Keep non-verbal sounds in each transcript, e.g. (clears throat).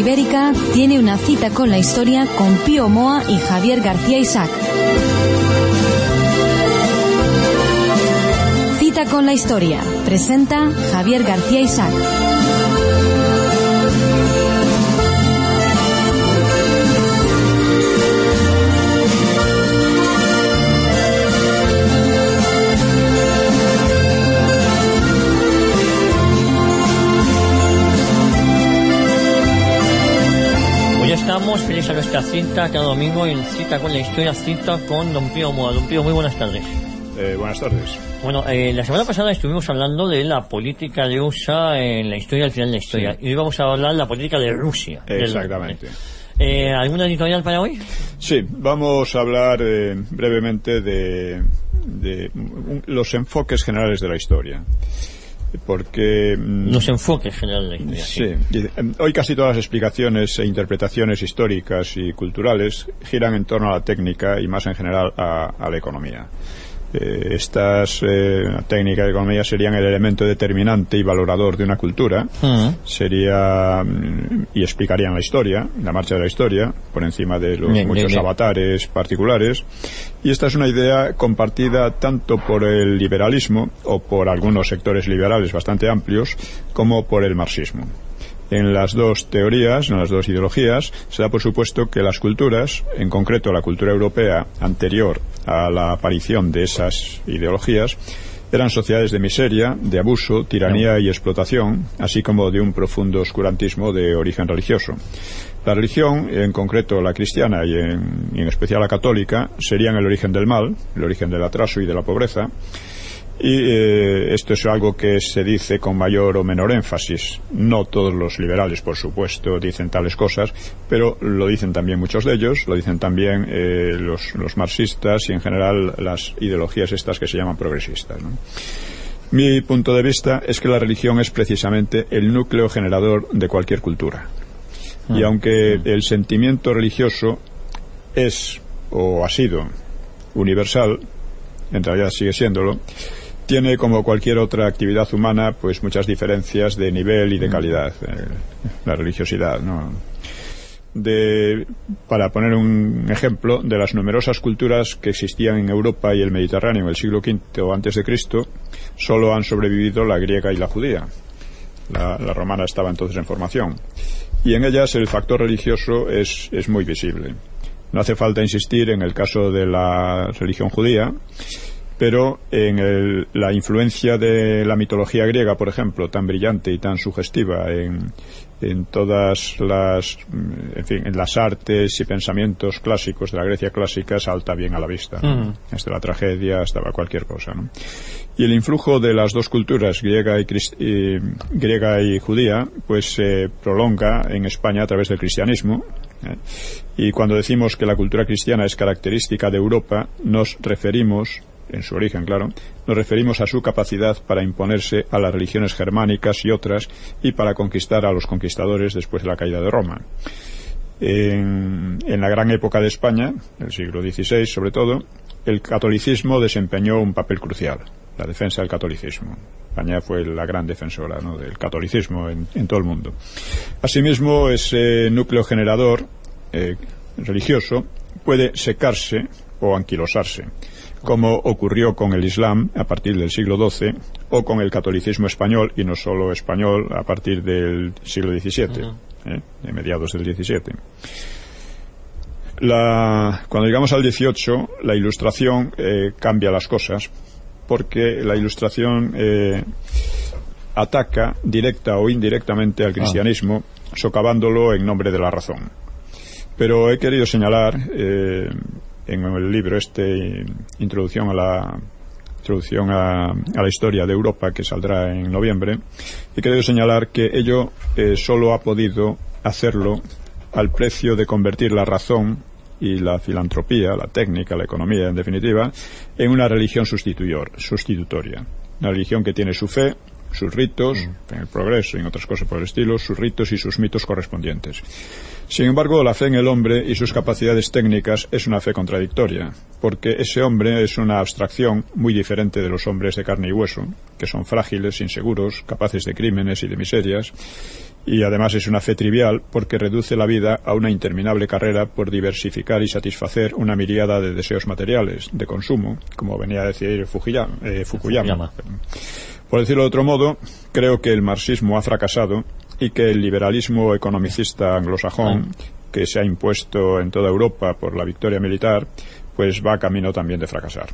Ibérica tiene una cita con la historia con Pío Moa y Javier García Isaac. Cita con la historia. Presenta Javier García Isaac. Estamos felices a nuestra cita cada domingo en cita con la historia, cita con Don Pío Moa. Don Pío, muy buenas tardes. Eh, buenas tardes. Bueno, eh, la semana pasada estuvimos hablando de la política de USA en la historia, al final de la historia. Y hoy vamos a hablar de la política de Rusia. Del- Exactamente. Eh, ¿Alguna editorial para hoy? Sí, vamos a hablar eh, brevemente de, de un- los enfoques generales de la historia. Porque... mm, Los enfoques generales de la historia. Sí, y, em, hoy casi todas las explicaciones e interpretaciones históricas y culturales giran en torno a la técnica y más en general a, a la economía. Eh, estas eh, la técnica y economía serían el elemento determinante y valorador de una cultura. Mm. Sería mm, y explicarían la historia, la marcha de la historia, por encima de los Bien, muchos bien, bien. avatares particulares. Y esta es una idea compartida tanto por el liberalismo o por algunos sectores liberales bastante amplios como por el marxismo. En las dos teorías, en las dos ideologías, se da por supuesto que las culturas, en concreto la cultura europea anterior a la aparición de esas ideologías, eran sociedades de miseria, de abuso, tiranía y explotación, así como de un profundo oscurantismo de origen religioso. La religión, en concreto la cristiana y en, especial la católica, serían el origen del mal, el origen del atraso y de la pobreza, y eh, esto es algo que se dice con mayor o menor énfasis. No todos los liberales, por supuesto, dicen tales cosas, pero lo dicen también muchos de ellos, lo dicen también eh, los, los marxistas y en general las ideologías estas que se llaman progresistas. ¿no? Mi punto de vista es que la religión es precisamente el núcleo generador de cualquier cultura. Y aunque el sentimiento religioso es o ha sido universal, en realidad sigue siéndolo, tiene como cualquier otra actividad humana pues muchas diferencias de nivel y de calidad eh, la religiosidad ¿no? de, para poner un ejemplo de las numerosas culturas que existían en Europa y el Mediterráneo en el siglo V antes de Cristo solo han sobrevivido la griega y la judía. La, la romana estaba entonces en formación. Y en ellas el factor religioso es, es muy visible. No hace falta insistir en el caso de la religión judía pero en el- la influencia de la mitología griega, por ejemplo, tan brillante y tan sugestiva en, en todas las, mm, en fin, en las artes y pensamientos clásicos de la Grecia clásica salta bien a la vista, ¿no? desde la tragedia hasta cualquier cosa. ¿no? Y el influjo de las dos culturas, griega y, cris- y- griega y judía, pues se prolonga en España a través del cristianismo. ¿eh? Y cuando decimos que la cultura cristiana es característica de Europa, nos referimos en su origen, claro, nos referimos a su capacidad para imponerse a las religiones germánicas y otras y para conquistar a los conquistadores después de la caída de Roma. En, la gran época de España, el siglo XVI sobre todo, el catolicismo desempeñó un papel crucial, la defensa del catolicismo. España fue la gran defensora del catolicismo en, en todo el mundo. Asimismo, ese núcleo generador eh, religioso puede secarse o anquilosarse, como ocurrió con el Islam a partir del siglo XII o con el catolicismo español, y no solo español, a partir del siglo XVII, ¿eh? de mediados del XVII. La- cuando llegamos al XVIII, la ilustración eh, cambia las cosas, porque la ilustración eh, ataca directa o indirectamente al cristianismo, socavándolo en nombre de la razón. Pero he querido señalar, en el libro este, Introducción a la introducción a, la historia de Europa que saldrá en noviembre y quiero señalar que ello eh, solo ha podido hacerlo al precio de convertir la razón y la filantropía, la técnica, la economía, en definitiva, en una religión sustitutoria. Una religión que tiene su fe, sus ritos, en el progreso y en otras cosas por el estilo, sus ritos y sus mitos correspondientes. Sin embargo, la fe en el hombre y sus capacidades técnicas es una fe contradictoria, porque ese hombre es una abstracción muy diferente de los hombres de carne y hueso, que son frágiles, inseguros, capaces de crímenes y de miserias, y además es una fe trivial porque reduce la vida a una interminable carrera por diversificar y satisfacer una miriada de deseos materiales, de consumo, como venía a decir eh, Fukuyama. Por decirlo de otro modo, creo que el marxismo ha fracasado y que el liberalismo economicista anglosajón que se ha impuesto en toda Europa por la victoria militar, pues va camino también de fracasar.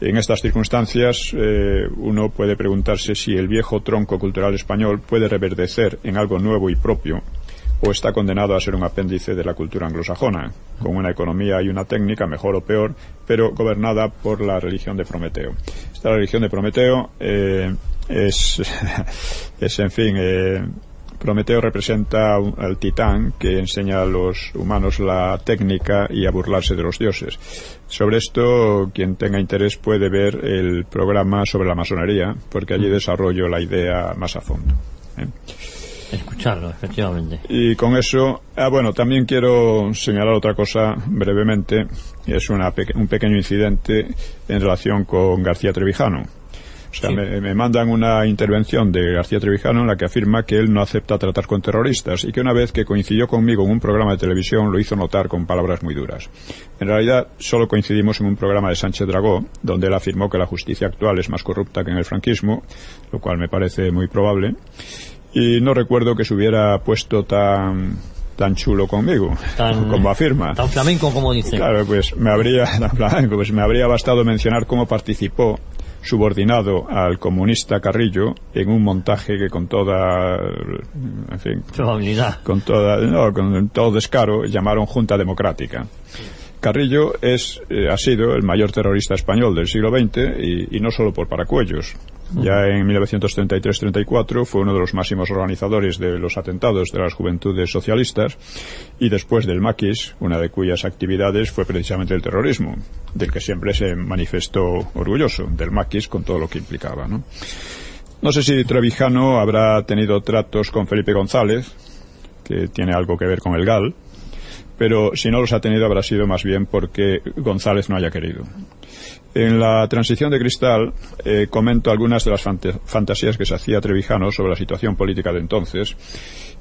En estas circunstancias, eh, uno puede preguntarse si el viejo tronco cultural español puede reverdecer en algo nuevo y propio o está condenado a ser un apéndice de la cultura anglosajona, con una economía y una técnica mejor o peor, pero gobernada por la religión de Prometeo. Esta religión de Prometeo eh, es, (laughs) es, en fin, eh, Prometeo representa al titán que enseña a los humanos la técnica y a burlarse de los dioses. Sobre esto, quien tenga interés puede ver el programa sobre la masonería, porque allí desarrollo la idea más a fondo. ¿eh? Escucharlo, efectivamente. Y con eso, ah, bueno, también quiero señalar otra cosa brevemente. Es una un pequeño incidente en relación con García Trevijano. O sea, me, mandan una intervención de García Trevijano en la que afirma que él no acepta tratar con terroristas y que una vez que coincidió conmigo en un programa de televisión lo hizo notar con palabras muy duras. En realidad, solo coincidimos en un programa de Sánchez Dragó, donde él afirmó que la justicia actual es más corrupta que en el franquismo, lo cual me parece muy probable y no recuerdo que se hubiera puesto tan tan chulo conmigo. (laughs) Como afirma. tan flamenco como dice. Claro pues me habría (laughs) flamenco pues me habría bastado mencionar cómo participó subordinado al comunista Carrillo en un montaje que con toda en fin con toda no, con todo descaro llamaron Junta Democrática. Carrillo es, eh, ha sido el mayor terrorista español del siglo XX y, y no solo por paracuellos. Ya en 1933-34 fue uno de los máximos organizadores de los atentados de las juventudes socialistas y después del maquis, una de cuyas actividades fue precisamente el terrorismo, del que siempre se manifestó orgulloso, del maquis con todo lo que implicaba. ¿no? sé si Trevijano habrá tenido tratos con Felipe González, que tiene algo que ver con el GAL, pero si no los ha tenido habrá sido más bien porque González no haya querido. En la transición de cristal eh, comento algunas de las fantasías que se hacía Trevijano sobre la situación política de entonces.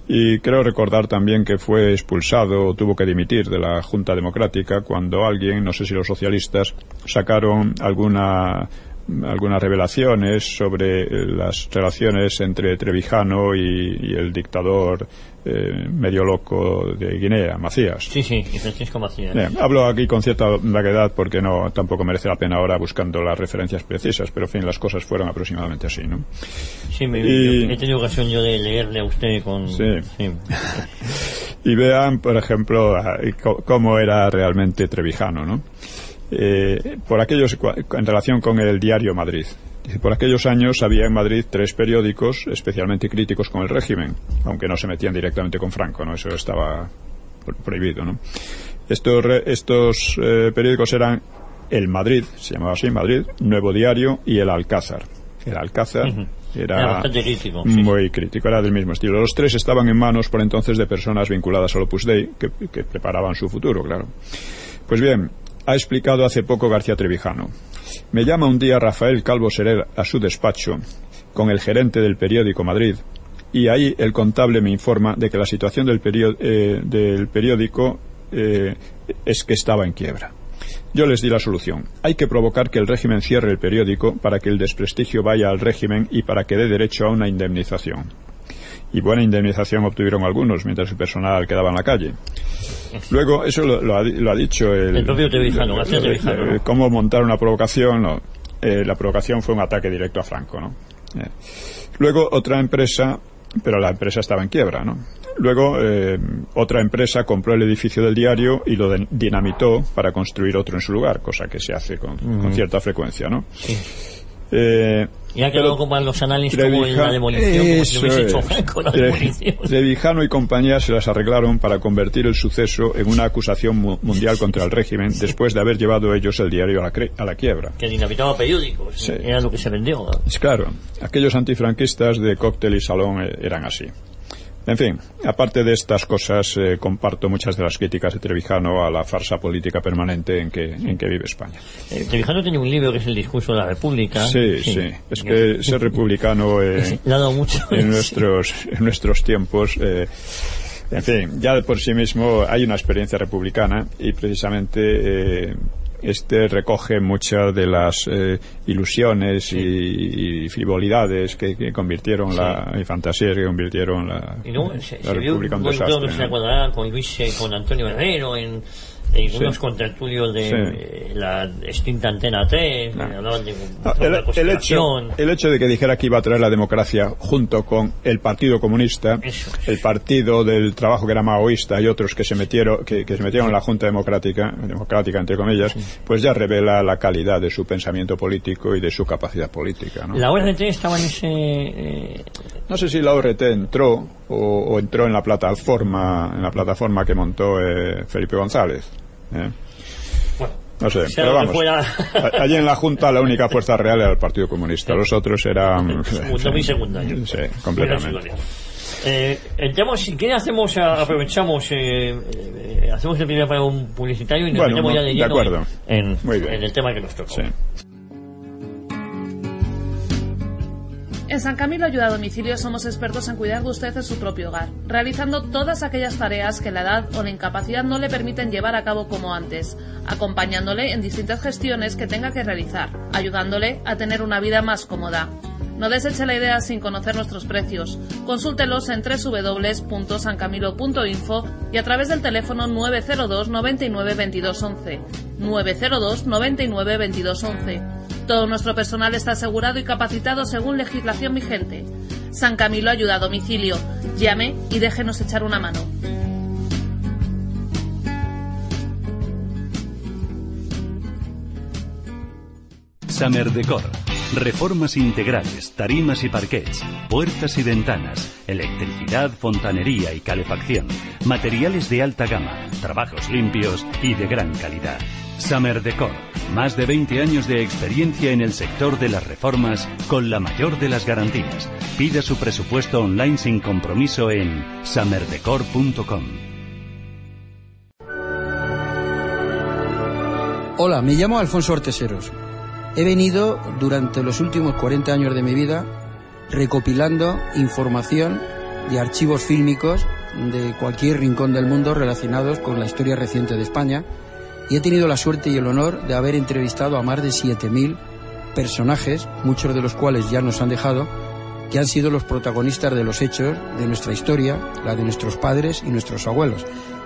Y creo recordar también que fue expulsado o tuvo que dimitir de la Junta Democrática cuando alguien, no sé si los socialistas, sacaron alguna algunas revelaciones sobre eh, las relaciones entre Trevijano y, el dictador eh, medio loco de Guinea, Macías. Sí, sí, y Francisco Macías. hablo aquí con cierta vaguedad porque no tampoco merece la pena ahora buscando las referencias precisas, pero en fin, las cosas fueron aproximadamente así, ¿no? Sí, me, he tenido ocasión yo de leerle a usted con... Sí. (laughs) y vean, por ejemplo, cómo era realmente Trevijano, ¿no? Eh, por aquellos, en relación con el diario Madrid. Por aquellos años había en Madrid tres periódicos especialmente críticos con el régimen, aunque no se metían directamente con Franco, ¿no? Eso estaba prohibido, ¿no? Estos, estos eh, periódicos eran El Madrid, se llamaba así, Madrid, Nuevo Diario y El Alcázar. El Alcázar era, muy crítico, era del mismo estilo. Los tres estaban en manos por entonces de personas vinculadas al Opus Dei que, que preparaban su futuro, claro. Pues bien, ha explicado hace poco García Trevijano. Me llama un día Rafael Calvo Serer a su despacho con el gerente del periódico Madrid y ahí el contable me informa de que la situación del, eh, periódico eh, es que estaba en quiebra. Yo les di la solución. Hay que provocar que el régimen cierre el periódico para que el desprestigio vaya al régimen y para que dé derecho a una indemnización y buena indemnización obtuvieron algunos mientras el personal quedaba en la calle. Luego, eso lo, ha, dicho el, el propio Tevijano, eh, cómo montar una provocación, no. Eh, la provocación fue un ataque directo a Franco, ¿no? Eh. Luego, otra empresa pero la empresa estaba en quiebra, ¿no? Luego, eh, otra empresa compró el edificio del diario y lo dinamitó para construir otro en su lugar, cosa que se hace con, con cierta frecuencia, ¿no? Sí. Y ha quedado como los análisis como en la demolición, como si hecho Franco la demolición. Trevijano y compañía se las arreglaron para convertir el suceso en una acusación mundial contra el régimen después de haber llevado ellos el diario a la, a la quiebra. Que dinamitaba periódicos, era lo que se vendió. Es claro, aquellos antifranquistas de cóctel y salón eh, eran así. En fin, aparte de estas cosas, eh, comparto muchas de las críticas de Trevijano a la farsa política permanente en que, en que vive España. Eh, Trevijano tiene un libro que es El discurso de la República. Sí, sí. Es que ser republicano eh, mucho en, (laughs) nuestros, en nuestros tiempos. En fin, ya por sí mismo hay una experiencia republicana y precisamente este recoge muchas de las eh, ilusiones y, frivolidades que, convirtieron la y fantasías que convirtieron la, y no, se, la República un desastre. Se ¿no? con Luis, con Antonio Herrero en en unos contertulios de la extinta Antena T, hablaban de, el, hecho, el hecho de que dijera que iba a traer la democracia junto con el Partido Comunista, el Partido del Trabajo que era maoísta y otros que se metieron que, se metieron en la Junta Democrática, democrática entre comillas, pues ya revela la calidad de su pensamiento político y de su capacidad política. ¿no? La ORT estaba en ese... Eh, no sé si la ORT entró o, entró en la plataforma en la plataforma que montó eh, Felipe González. ¿Eh? no sé, pero vamos. Allí en la Junta la única fuerza real era el Partido Comunista. Los otros eran. (laughs) Segundo y secundario. Sí, completamente. Eh, entramos, ¿qué hacemos? Aprovechamos, eh, eh, hacemos el primer para un publicitario y nos metemos ya de lleno en, en, el tema que nos toca. Sí. En San Camilo Ayuda a Domicilio somos expertos en cuidar de usted en su propio hogar, realizando todas aquellas tareas que la edad o la incapacidad no le permiten llevar a cabo como antes, acompañándole en distintas gestiones que tenga que realizar, ayudándole a tener una vida más cómoda. No deseche la idea sin conocer nuestros precios. Consúltelos en www.sancamilo.info y a través del teléfono 902 99 22 11. 902 99 22 11 todo nuestro personal está asegurado y capacitado según legislación vigente. San Camilo ayuda a domicilio. Llame y déjenos echar una mano. Summer Decor. Reformas integrales, tarimas y parquets, puertas y ventanas, electricidad, fontanería y calefacción, materiales de alta gama, trabajos limpios y de gran calidad. Summer Decor. Más de 20 años de experiencia en el sector de las reformas con la mayor de las garantías. Pida su presupuesto online sin compromiso en summerdecor.com. Hola, me llamo Alfonso Arteseros. He venido durante los últimos 40 años de mi vida recopilando información de archivos fílmicos de cualquier rincón del mundo relacionados con la historia reciente de España y he tenido la suerte y el honor de haber entrevistado a más de 7.000 personajes, muchos de los cuales ya nos han dejado, que han sido los protagonistas de los hechos de nuestra historia, la de nuestros padres y nuestros abuelos.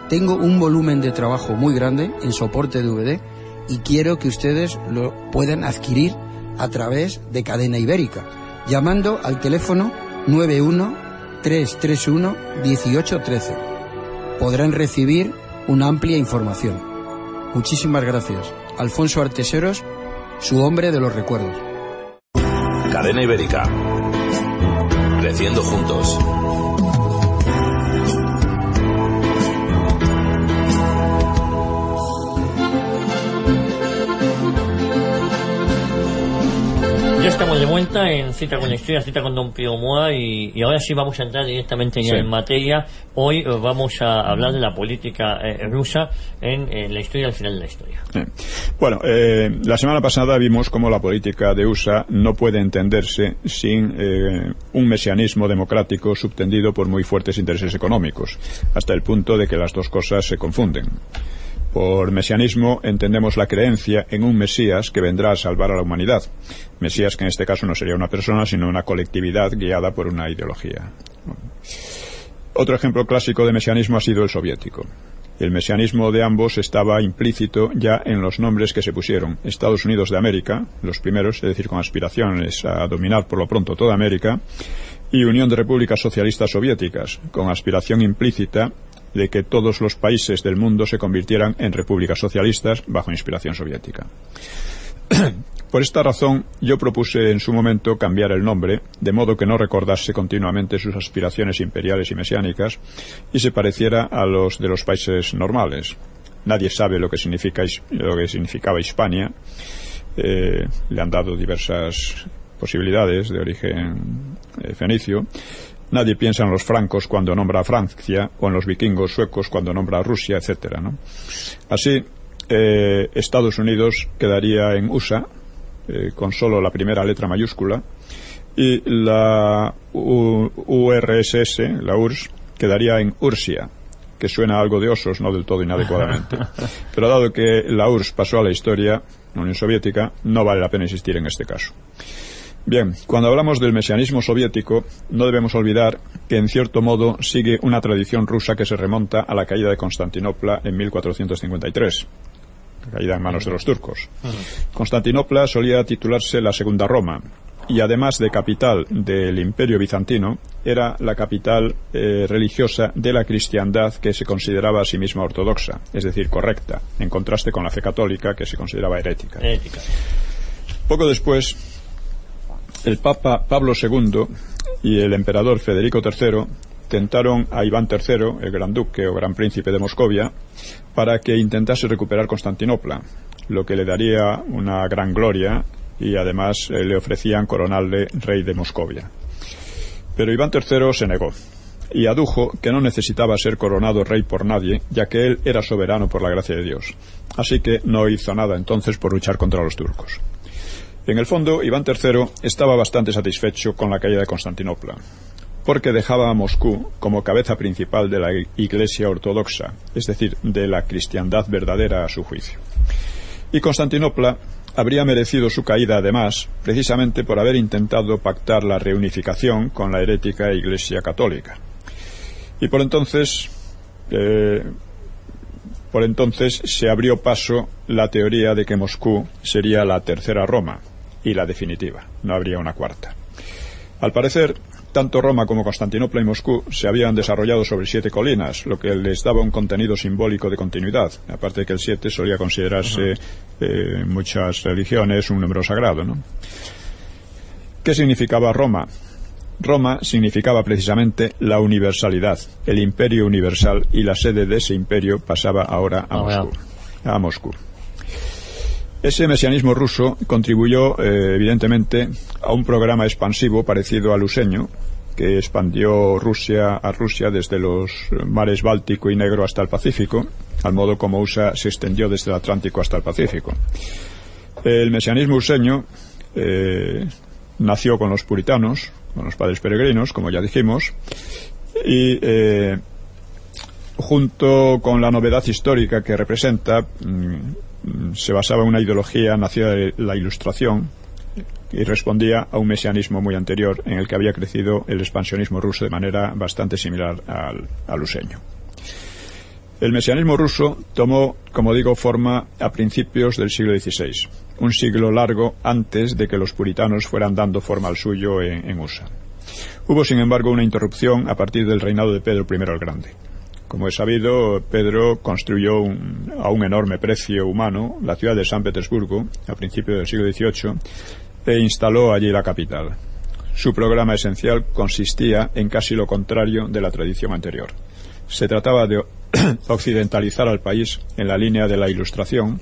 Tengo un volumen de trabajo muy grande en soporte DVD y quiero que ustedes lo puedan adquirir a través de Cadena Ibérica, llamando al teléfono 91 331 1813. Podrán recibir una amplia información. Muchísimas gracias. Alfonso Arteseros, su hombre de los recuerdos. Cadena Ibérica. Creciendo juntos. Estamos de vuelta en Cita con la Historia, Cita con Don Pío Moa y, ahora sí vamos a entrar directamente ya en materia. Hoy eh, vamos a hablar de la política eh, rusa en, la historia, al final de la historia. Bueno, eh, la semana pasada vimos cómo la política de USA no puede entenderse sin un mesianismo democrático subtendido por muy fuertes intereses económicos, hasta el punto de que las dos cosas se confunden. Por mesianismo entendemos la creencia en un Mesías que vendrá a salvar a la humanidad. Mesías que en este caso no sería una persona, sino una colectividad guiada por una ideología. Otro ejemplo clásico de mesianismo ha sido el soviético. El mesianismo de ambos estaba implícito ya en los nombres que se pusieron. Estados Unidos de América, los primeros, es decir, con aspiraciones a dominar por lo pronto toda América, y Unión de Repúblicas Socialistas Soviéticas, con aspiración implícita de que todos los países del mundo se convirtieran en repúblicas socialistas bajo inspiración soviética. (clears throat) Por esta razón, yo propuse en su momento cambiar el nombre, de modo que no recordase continuamente sus aspiraciones imperiales y mesiánicas y se pareciera a los de los países normales. Nadie sabe lo que, significa, lo que significaba Hispania. Eh, le han dado diversas posibilidades de origen eh, fenicio. Nadie piensa en los francos cuando nombra a Francia o en los vikingos suecos cuando nombra a Rusia, etcétera. Así, eh, Estados Unidos quedaría en USA eh, con solo la primera letra mayúscula y la URSS, la URSS, quedaría en Ursia, que suena algo de osos, no del todo inadecuadamente. (laughs) Pero dado que la URSS pasó a la historia, la Unión Soviética, no vale la pena insistir en este caso. Bien, cuando hablamos del mesianismo soviético, no debemos olvidar que en cierto modo sigue una tradición rusa que se remonta a la caída de Constantinopla en 1453 caída en manos de los turcos. Constantinopla solía titularse la Segunda Roma y además de capital del Imperio Bizantino, era la capital eh, religiosa de la cristiandad que se consideraba a sí misma ortodoxa, es decir, correcta, en contraste con la fe católica que se consideraba herética. Poco después, el Papa Pablo II y el emperador Federico III tentaron a Iván III, el gran duque o gran príncipe de Moscovia, para que intentase recuperar Constantinopla, lo que le daría una gran gloria y además eh, le ofrecían coronarle rey de Moscovia. Pero Iván III se negó y adujo que no necesitaba ser coronado rey por nadie, ya que él era soberano por la gracia de Dios. Así que no hizo nada entonces por luchar contra los turcos. En el fondo, Iván III estaba bastante satisfecho con la caída de Constantinopla porque dejaba a Moscú como cabeza principal de la Iglesia ortodoxa, es decir, de la cristiandad verdadera a su juicio. Y Constantinopla habría merecido su caída, además, precisamente por haber intentado pactar la reunificación con la herética Iglesia católica. Y por entonces, eh, por entonces se abrió paso la teoría de que Moscú sería la tercera Roma y la definitiva, no habría una cuarta. Al parecer, tanto Roma como Constantinopla y Moscú se habían desarrollado sobre siete colinas, lo que les daba un contenido simbólico de continuidad, aparte de que el siete solía considerarse eh, en muchas religiones un número sagrado. ¿no? ¿Qué significaba Roma? Roma significaba precisamente la universalidad, el imperio universal, y la sede de ese imperio pasaba ahora a Moscú. A Moscú. Ese mesianismo ruso contribuyó, eh, evidentemente, a un programa expansivo parecido al useño, que expandió Rusia a Rusia desde los mares Báltico y Negro hasta el Pacífico, al modo como USA se extendió desde el Atlántico hasta el Pacífico. El mesianismo useño eh, nació con los puritanos, con los padres peregrinos, como ya dijimos, y eh, junto con la novedad histórica que representa, mm, se basaba en una ideología nacida de la Ilustración, y respondía a un mesianismo muy anterior en el que había crecido el expansionismo ruso de manera bastante similar al, al useño. El mesianismo ruso tomó, como digo, forma a principios del siglo XVI, un siglo largo antes de que los puritanos fueran dando forma al suyo en, USA. Hubo, sin embargo, una interrupción a partir del reinado de Pedro I el Grande. Como es sabido, Pedro construyó a un enorme precio humano la ciudad de San Petersburgo a principios del siglo XVIII e instaló allí la capital. Su programa esencial consistía en casi lo contrario de la tradición anterior. Se trataba de (coughs) occidentalizar al país en la línea de la Ilustración,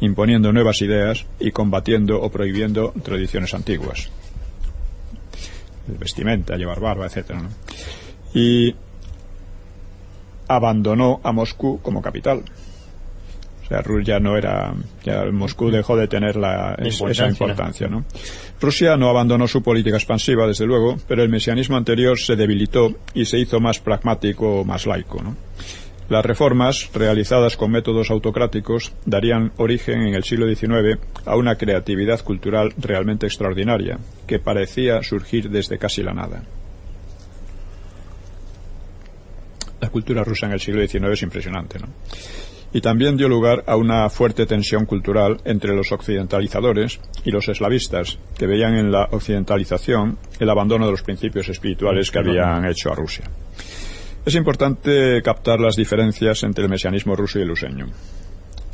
imponiendo nuevas ideas y combatiendo o prohibiendo tradiciones antiguas. vestimenta, llevar barba, etc. Y abandonó a Moscú como capital sea, ya no era, ya Moscú dejó de tener la, esa importancia, ¿no? Rusia no abandonó su política expansiva, desde luego, pero el mesianismo anterior se debilitó y se hizo más pragmático, más laico, ¿no? Las reformas, realizadas con métodos autocráticos, darían origen en el siglo XIX a una creatividad cultural realmente extraordinaria, que parecía surgir desde casi la nada. La cultura rusa en el siglo XIX es impresionante, ¿no? y también dio lugar a una fuerte tensión cultural entre los occidentalizadores y los eslavistas, que veían en la occidentalización el abandono de los principios espirituales que habían hecho a Rusia. Es importante captar las diferencias entre el mesianismo ruso y el luseño.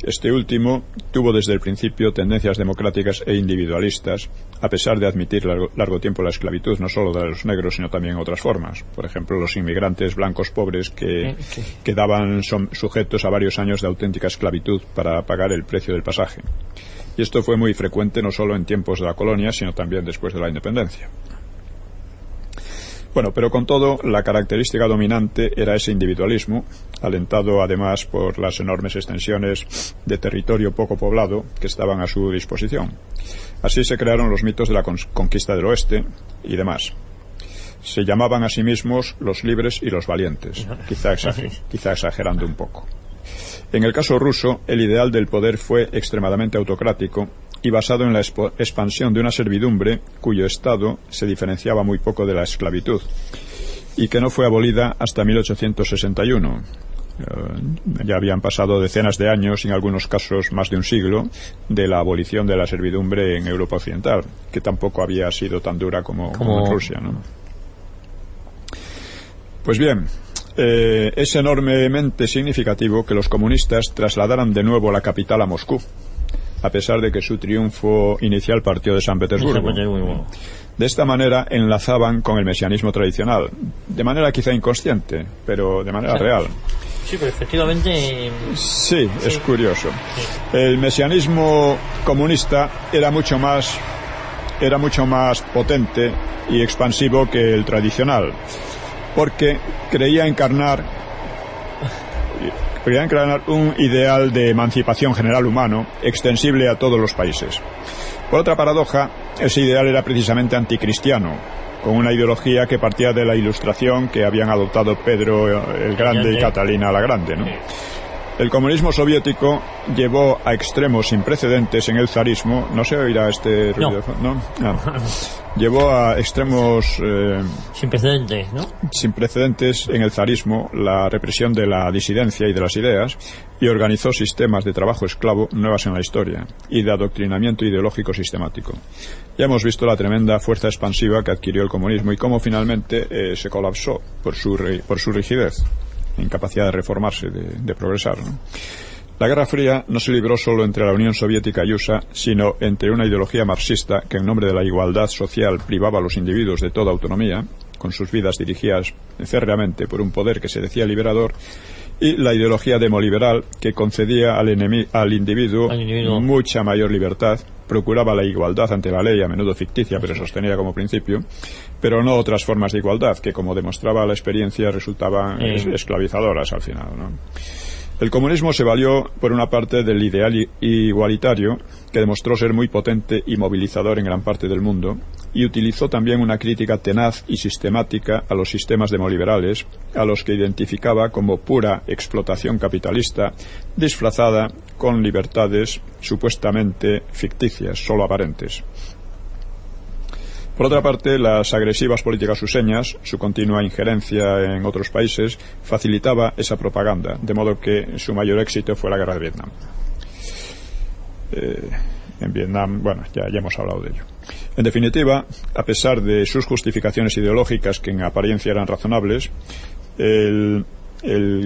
Este último tuvo desde el principio tendencias democráticas e individualistas, a pesar de admitir largo, tiempo la esclavitud no solo de los negros, sino también otras formas. Por ejemplo, los inmigrantes blancos pobres que quedaban sujetos a varios años de auténtica esclavitud para pagar el precio del pasaje. Y esto fue muy frecuente no solo en tiempos de la colonia, sino también después de la independencia. Bueno, pero con todo, la característica dominante era ese individualismo, alentado además por las enormes extensiones de territorio poco poblado que estaban a su disposición. Así se crearon los mitos de la conquista del oeste y demás. Se llamaban a sí mismos los libres y los valientes, (laughs) quizá, quizá exagerando un poco. En el caso ruso, el ideal del poder fue extremadamente autocrático y basado en la expansión de una servidumbre cuyo estado se diferenciaba muy poco de la esclavitud y que no fue abolida hasta 1861. Eh, ya habían pasado decenas de años, y en algunos casos más de un siglo, de la abolición de la servidumbre en Europa Occidental, que tampoco había sido tan dura como, en Rusia. Pues bien, eh, es enormemente significativo que los comunistas trasladaran de nuevo la capital a Moscú a pesar de que su triunfo inicial partió de San Petersburgo. De esta manera enlazaban con el mesianismo tradicional, de manera quizá inconsciente, pero de manera real. Sí, pero efectivamente. Sí, es curioso. El mesianismo comunista era mucho más era mucho más potente y expansivo que el tradicional, porque creía encarnar encarnar un ideal de emancipación general humano extensible a todos los países. Por otra paradoja, ese ideal era precisamente anticristiano, con una ideología que partía de la ilustración que habían adoptado Pedro el Grande y Catalina la Grande. ¿no? El comunismo soviético llevó a extremos sin precedentes en el zarismo. No se oirá este ruido, ¿no? Ah. llevó a extremos eh, sin precedentes, ¿no? Sin precedentes en el zarismo la represión de la disidencia y de las ideas y organizó sistemas de trabajo esclavo nuevas en la historia y de adoctrinamiento ideológico sistemático. Ya hemos visto la tremenda fuerza expansiva que adquirió el comunismo y cómo finalmente eh, se colapsó por su, por su rigidez incapacidad de reformarse, de, progresar. La Guerra Fría no se libró solo entre la Unión Soviética y USA, sino entre una ideología marxista que en nombre de la igualdad social privaba a los individuos de toda autonomía, con sus vidas dirigidas férreamente por un poder que se decía liberador, y la ideología demoliberal que concedía al, al, individuo, mucha mayor libertad, procuraba la igualdad ante la ley, a menudo ficticia, pero sostenida como principio, pero no otras formas de igualdad que, como demostraba la experiencia, resultaban esclavizadoras al final. El comunismo se valió, por una parte, del ideal igualitario, que demostró ser muy potente y movilizador en gran parte del mundo, y utilizó también una crítica tenaz y sistemática a los sistemas demoliberales, a los que identificaba como pura explotación capitalista, disfrazada con libertades supuestamente ficticias, solo aparentes. Por otra parte, las agresivas políticas suseñas, su continua injerencia en otros países, facilitaba esa propaganda, de modo que su mayor éxito fue la guerra de Vietnam. Eh, en Vietnam, bueno, ya, ya hemos hablado de ello. En definitiva, a pesar de sus justificaciones ideológicas que en apariencia eran razonables, el,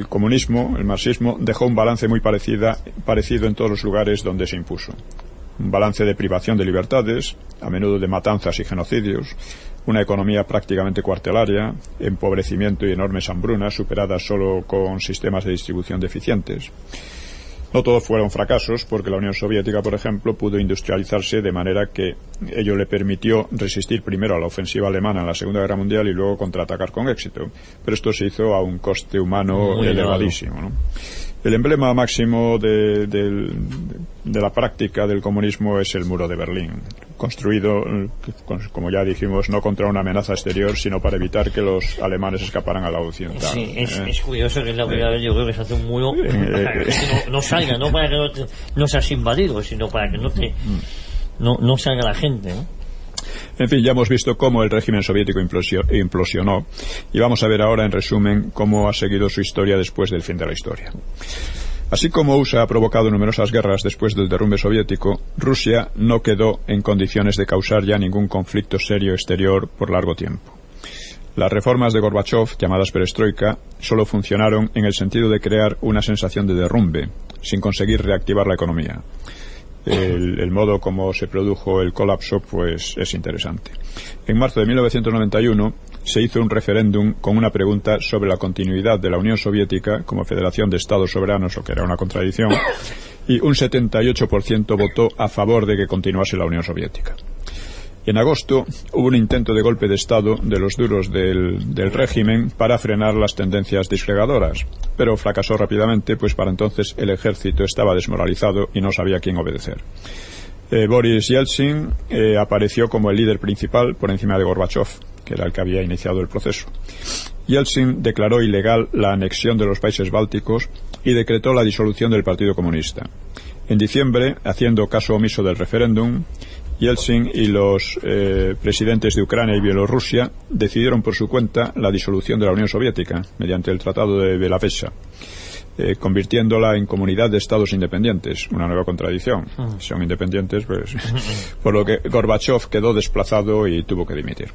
comunismo, el marxismo, dejó un balance muy parecida, parecido en todos los lugares donde se impuso un balance de privación de libertades, a menudo de matanzas y genocidios, una economía prácticamente cuartelaria, empobrecimiento y enormes hambrunas superadas solo con sistemas de distribución deficientes. No todos fueron fracasos, porque la Unión Soviética, por ejemplo, pudo industrializarse de manera que ello le permitió resistir primero a la ofensiva alemana en la Segunda Guerra Mundial y luego contraatacar con éxito. Pero esto se hizo a un coste humano elevadísimo. ¿no? El emblema máximo de, la práctica del comunismo es el muro de Berlín, construido, como ya dijimos, no contra una amenaza exterior, sino para evitar que los alemanes escaparan a la occidental. Sí, es, ¿eh? curioso que es la primera vez, yo creo que se hace un muro eh, para que no, salga, no para que no, no seas invadido, sino para que no te no, no salga la gente. ¿no? En fin, ya hemos visto cómo el régimen soviético implosionó y vamos a ver ahora en resumen cómo ha seguido su historia después del fin de la historia. Así como USA ha provocado numerosas guerras después del derrumbe soviético, Rusia no quedó en condiciones de causar ya ningún conflicto serio exterior por largo tiempo. Las reformas de Gorbachev, llamadas perestroika, solo funcionaron en el sentido de crear una sensación de derrumbe, sin conseguir reactivar la economía. El, modo como se produjo el colapso pues es interesante. En marzo de 1991 se hizo un referéndum con una pregunta sobre la continuidad de la Unión Soviética como federación de Estados soberanos, lo que era una contradicción, y un 78% votó a favor de que continuase la Unión Soviética. En agosto hubo un intento de golpe de Estado de los duros del, régimen para frenar las tendencias disgregadoras, pero fracasó rápidamente, pues para entonces el ejército estaba desmoralizado y no sabía a quién obedecer. Eh, Boris Yeltsin eh, apareció como el líder principal por encima de Gorbachev, que era el que había iniciado el proceso. Yeltsin declaró ilegal la anexión de los países bálticos y decretó la disolución del Partido Comunista. En diciembre, haciendo caso omiso del referéndum, Yeltsin y los eh, presidentes de Ucrania y Bielorrusia decidieron por su cuenta la disolución de la Unión Soviética mediante el Tratado de Belapesa, eh, convirtiéndola en comunidad de estados independientes, una nueva contradicción. Ah. Son independientes, pues, (laughs) por lo que Gorbachev quedó desplazado y tuvo que dimitir.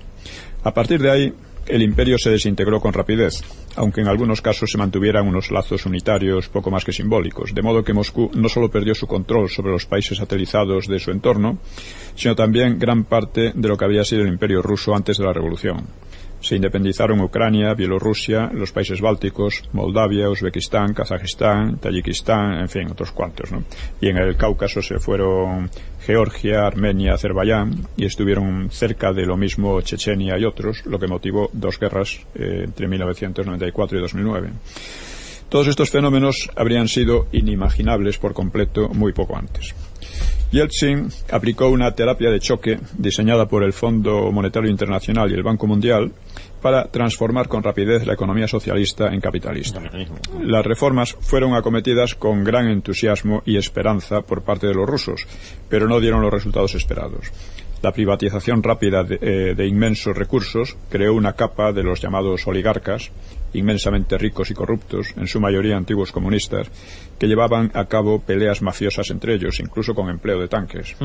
A partir de ahí, el imperio se desintegró con rapidez, aunque en algunos casos se mantuvieran unos lazos unitarios poco más que simbólicos, de modo que Moscú no solo perdió su control sobre los países satelizados de su entorno, sino también gran parte de lo que había sido el imperio ruso antes de la revolución. Se independizaron Ucrania, Bielorrusia, los países bálticos, Moldavia, Uzbekistán, Kazajistán, Tayikistán, en fin, otros cuantos. ¿no? Y en el Cáucaso se fueron Georgia, Armenia, Azerbaiyán y estuvieron cerca de lo mismo Chechenia y otros, lo que motivó dos guerras eh, entre 1994 y 2009. Todos estos fenómenos habrían sido inimaginables por completo muy poco antes. Yeltsin aplicó una terapia de choque diseñada por el Fondo Monetario Internacional y el Banco Mundial para transformar con rapidez la economía socialista en capitalista. Las reformas fueron acometidas con gran entusiasmo y esperanza por parte de los rusos, pero no dieron los resultados esperados. La privatización rápida de, eh, de inmensos recursos creó una capa de los llamados oligarcas, inmensamente ricos y corruptos, en su mayoría antiguos comunistas, que llevaban a cabo peleas mafiosas entre ellos, incluso con empleo de tanques.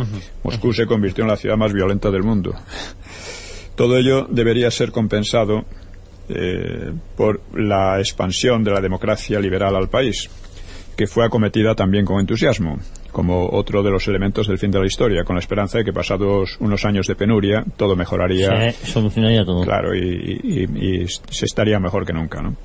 Moscú se convirtió en la ciudad más violenta del mundo. Todo ello debería ser compensado eh, por la expansión de la democracia liberal al país, que fue acometida también con entusiasmo como otro de los elementos del fin de la historia, con la esperanza de que pasados unos años de penuria todo mejoraría. Se solucionaría todo. Claro, y, se estaría mejor que nunca, ¿no?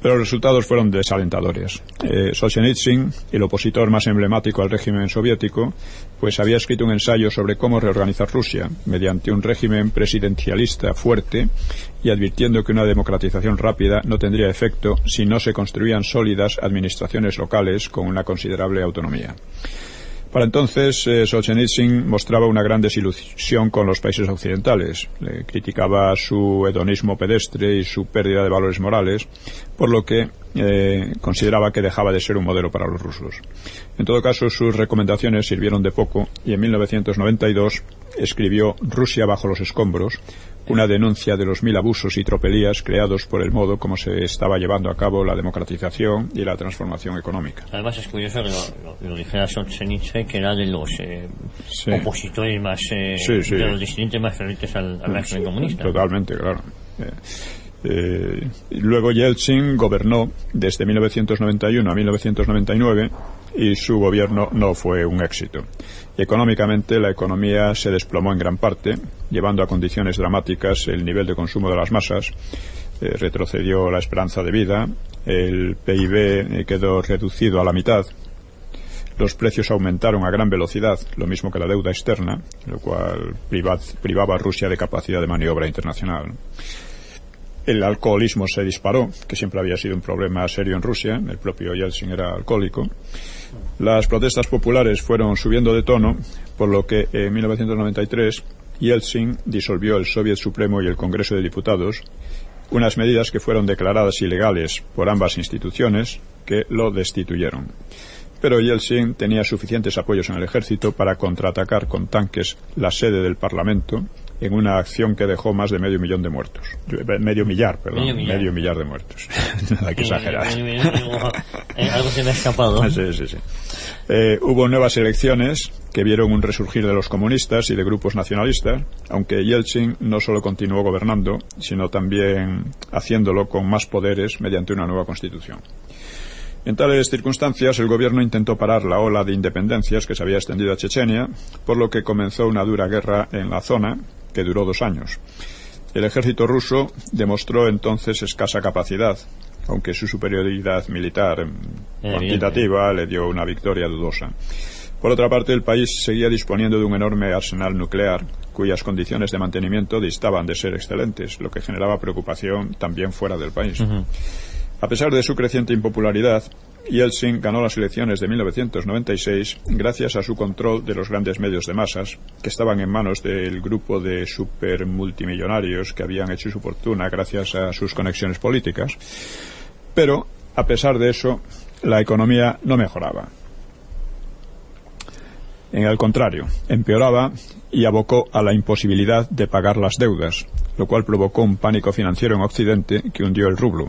Pero los resultados fueron desalentadores. Eh, Solzhenitsyn, el opositor más emblemático al régimen soviético, pues había escrito un ensayo sobre cómo reorganizar Rusia mediante un régimen presidencialista fuerte y advirtiendo que una democratización rápida no tendría efecto si no se construían sólidas administraciones locales con una considerable autonomía. Para entonces, eh, Solzhenitsyn mostraba una gran desilusión con los países occidentales. Le criticaba su hedonismo pedestre y su pérdida de valores morales, por lo que eh, consideraba que dejaba de ser un modelo para los rusos. En todo caso, sus recomendaciones sirvieron de poco y en 1992 escribió Rusia bajo los escombros, una denuncia de los mil abusos y tropelías creados por el modo como se estaba llevando a cabo la democratización y la transformación económica. Además es curioso que lo, lo, dijera Solzhenitsyn, que era de los eh, opositores más, eh, de los disidentes más frentes al, régimen comunista. Totalmente, claro. Eh, eh, luego Yeltsin gobernó desde 1991 a 1999 y su gobierno no fue un éxito. Económicamente, la economía se desplomó en gran parte, llevando a condiciones dramáticas el nivel de consumo de las masas, eh, retrocedió la esperanza de vida, el PIB quedó reducido a la mitad, los precios aumentaron a gran velocidad, lo mismo que la deuda externa, lo cual privaba a Rusia de capacidad de maniobra internacional. El alcoholismo se disparó, que siempre había sido un problema serio en Rusia. El propio Yeltsin era alcohólico. Las protestas populares fueron subiendo de tono, por lo que en 1993 Yeltsin disolvió el Soviet Supremo y el Congreso de Diputados, unas medidas que fueron declaradas ilegales por ambas instituciones que lo destituyeron. Pero Yeltsin tenía suficientes apoyos en el ejército para contraatacar con tanques la sede del Parlamento en una acción que dejó más de medio millón de muertos. Medio millar, perdón. Medio millar, de muertos. (laughs) hay que exagerar. Eh, algo se me ha escapado. (laughs) Sí, sí, sí. Eh, hubo nuevas elecciones que vieron un resurgir de los comunistas y de grupos nacionalistas, aunque Yeltsin no solo continuó gobernando, sino también haciéndolo con más poderes mediante una nueva constitución. En tales circunstancias, el gobierno intentó parar la ola de independencias que se había extendido a Chechenia, por lo que comenzó una dura guerra en la zona, que duró dos años. El ejército ruso demostró entonces escasa capacidad, aunque su superioridad militar cuantitativa le dio una victoria dudosa. Por otra parte, el país seguía disponiendo de un enorme arsenal nuclear, cuyas condiciones de mantenimiento distaban de ser excelentes, lo que generaba preocupación también fuera del país. A pesar de su creciente impopularidad, Yeltsin ganó las elecciones de 1996 gracias a su control de los grandes medios de masas, que estaban en manos del grupo de supermultimillonarios que habían hecho su fortuna gracias a sus conexiones políticas. Pero, a pesar de eso, la economía no mejoraba. En el contrario, empeoraba y abocó a la imposibilidad de pagar las deudas, lo cual provocó un pánico financiero en Occidente que hundió el rublo,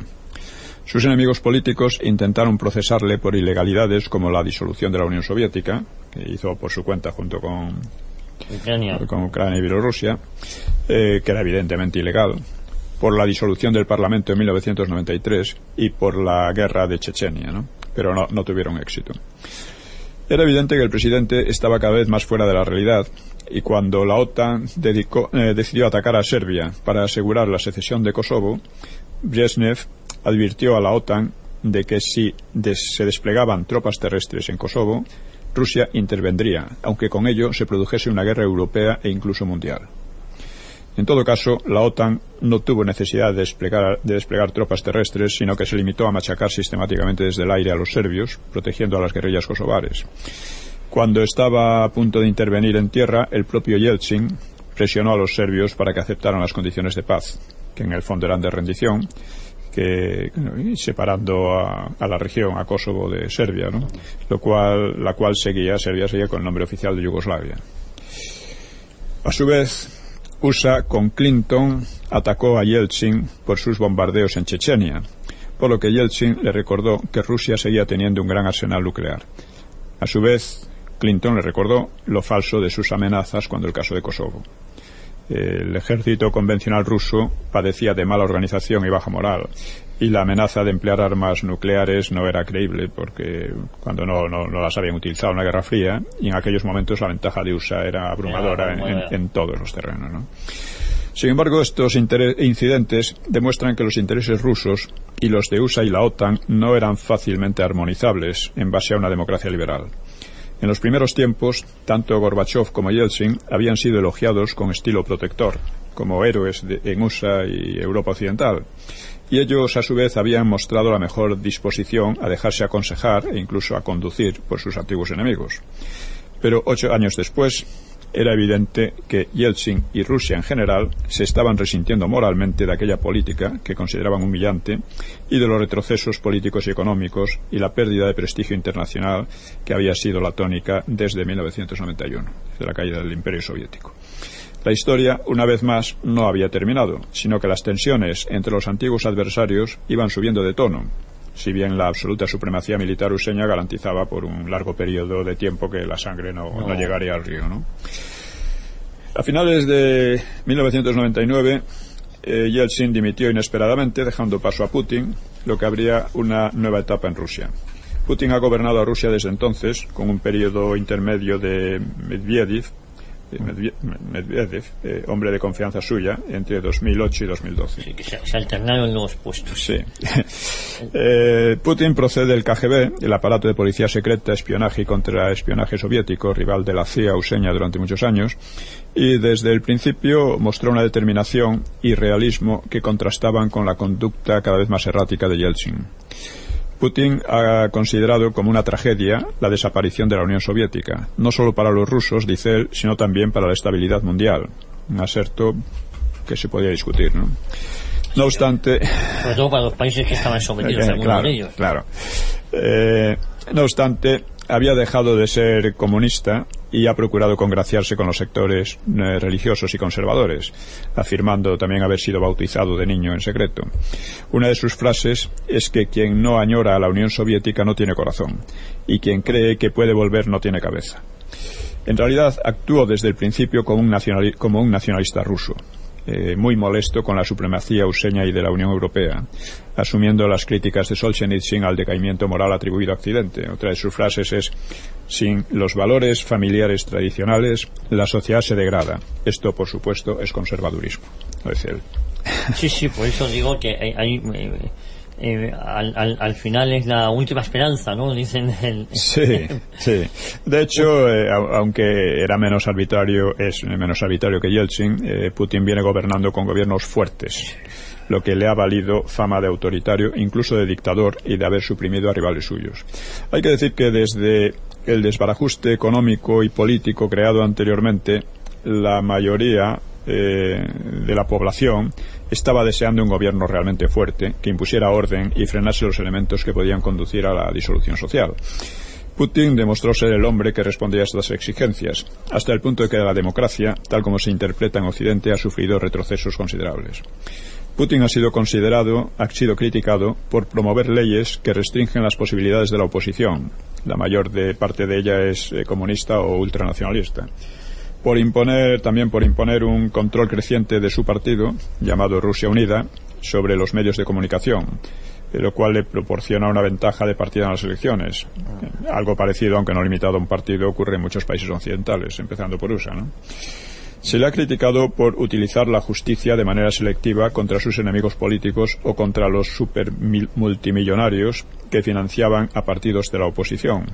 sus enemigos políticos intentaron procesarle por ilegalidades como la disolución de la Unión Soviética, que hizo por su cuenta junto con Ucrania, con Ucrania y Bielorrusia, eh, que era evidentemente ilegal, por la disolución del Parlamento en 1993 y por la guerra de Chechenia, ¿no? pero no, tuvieron éxito. Era evidente que el presidente estaba cada vez más fuera de la realidad y cuando la OTAN eh, decidió atacar a Serbia para asegurar la secesión de Kosovo, Brezhnev advirtió a la OTAN de que si se desplegaban tropas terrestres en Kosovo, Rusia intervendría, aunque con ello se produjese una guerra europea e incluso mundial. En todo caso, la OTAN no tuvo necesidad de desplegar, de desplegar, tropas terrestres, sino que se limitó a machacar sistemáticamente desde el aire a los serbios, protegiendo a las guerrillas kosovares. Cuando estaba a punto de intervenir en tierra, el propio Yeltsin presionó a los serbios para que aceptaran las condiciones de paz, que en el fondo eran de rendición, que separando a, la región, a Kosovo de Serbia. Lo cual, la cual seguía, Serbia seguía con el nombre oficial de Yugoslavia. A su vez, USA con Clinton atacó a Yeltsin por sus bombardeos en Chechenia, por lo que Yeltsin le recordó que Rusia seguía teniendo un gran arsenal nuclear. A su vez, Clinton le recordó lo falso de sus amenazas cuando el caso de Kosovo el ejército convencional ruso padecía de mala organización y baja moral y la amenaza de emplear armas nucleares no era creíble porque cuando no, no, las habían utilizado en la Guerra Fría y en aquellos momentos la ventaja de USA era abrumadora en, todos los terrenos. Sin embargo, estos incidentes demuestran que los intereses rusos y los de USA y la OTAN no eran fácilmente armonizables en base a una democracia liberal. En los primeros tiempos, tanto Gorbachev como Yeltsin habían sido elogiados con estilo protector, como héroes en USA y Europa Occidental, y ellos a su vez habían mostrado la mejor disposición a dejarse aconsejar e incluso a conducir por sus antiguos enemigos. Pero ocho años después, era evidente que Yeltsin y Rusia en general se estaban resintiendo moralmente de aquella política que consideraban humillante y de los retrocesos políticos y económicos y la pérdida de prestigio internacional que había sido la tónica desde 1991, desde la caída del Imperio Soviético. La historia, una vez más, no había terminado, sino que las tensiones entre los antiguos adversarios iban subiendo de tono, si bien la absoluta supremacía militar useña garantizaba por un largo periodo de tiempo que la sangre no, llegaría al río. ¿no? A finales de 1999, eh, Yeltsin dimitió inesperadamente, dejando paso a Putin, lo que abría una nueva etapa en Rusia. Putin ha gobernado a Rusia desde entonces, con un periodo intermedio de Medvedev, Medvedev, eh, hombre de confianza suya, entre 2008 y 2012. Sí, que se, alternaron los puestos. Sí. (laughs) Eh, Putin procede del KGB, el aparato de policía secreta, espionaje y contraespionaje soviético, rival de la CIA useña durante muchos años, y desde el principio mostró una determinación y realismo que contrastaban con la conducta cada vez más errática de Yeltsin. Putin ha considerado como una tragedia la desaparición de la Unión Soviética, no solo para los rusos, dice él, sino también para la estabilidad mundial. Un aserto que se podía discutir, ¿no? No obstante. Sobre todo para los países que estaban sometidos (laughs) a claro, de ellos. Claro. Eh, no obstante, había dejado de ser comunista y ha procurado congraciarse con los sectores eh, religiosos y conservadores, afirmando también haber sido bautizado de niño en secreto. Una de sus frases es que quien no añora a la Unión Soviética no tiene corazón y quien cree que puede volver no tiene cabeza. En realidad actuó desde el principio como un, como un nacionalista ruso, eh, muy molesto con la supremacía useña y de la Unión Europea, asumiendo las críticas de Solzhenitsyn al decaimiento moral atribuido a Occidente. Otra de sus frases es sin los valores familiares tradicionales, la sociedad se degrada. Esto, por supuesto, es conservadurismo, lo dice él. Sí, sí, por eso digo que hay, eh, eh, al, al, final es la última esperanza, ¿no? Dicen. El... Sí, (laughs) sí. De hecho, eh, aunque era menos arbitrario, es menos arbitrario que Yeltsin, eh, Putin viene gobernando con gobiernos fuertes, lo que le ha valido fama de autoritario, incluso de dictador y de haber suprimido a rivales suyos. Hay que decir que desde el desbarajuste económico y político creado anteriormente, la mayoría de la población estaba deseando un gobierno realmente fuerte, que impusiera orden y frenase los elementos que podían conducir a la disolución social. Putin demostró ser el hombre que respondía a estas exigencias, hasta el punto de que la democracia, tal como se interpreta en Occidente, ha sufrido retrocesos considerables. Putin ha sido considerado, ha sido criticado por promover leyes que restringen las posibilidades de la oposición. La mayor parte de ella es eh, comunista o ultranacionalista por imponer, también por imponer un control creciente de su partido, llamado Rusia Unida, sobre los medios de comunicación, lo cual le proporciona una ventaja de partida en las elecciones. Algo parecido, aunque no limitado a un partido, ocurre en muchos países occidentales, empezando por USA. ¿no? Se le ha criticado por utilizar la justicia de manera selectiva contra sus enemigos políticos o contra los supermultimillonarios que financiaban a partidos de la oposición,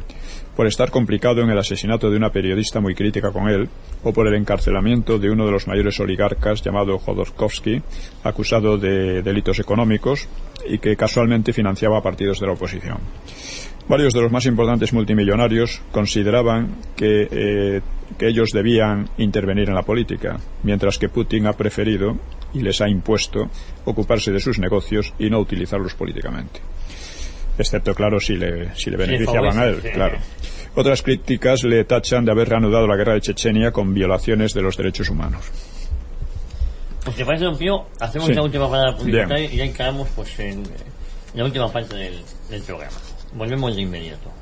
por estar complicado en el asesinato de una periodista muy crítica con él, o por el encarcelamiento de uno de los mayores oligarcas llamado Jodorkovsky, acusado de delitos económicos y que casualmente financiaba a partidos de la oposición. Varios de los más importantes multimillonarios consideraban que, eh, que, ellos debían intervenir en la política, mientras que Putin ha preferido y les ha impuesto ocuparse de sus negocios y no utilizarlos políticamente. Excepto, claro, si le, si le beneficiaban a él, claro. Otras críticas le tachan de haber reanudado la guerra de Chechenia con violaciones de los derechos humanos. Pues te parece, don Pío, hacemos la última parada publicitaria y ya encaramos pues, en la última parte del programa. Volvemos de inmediato.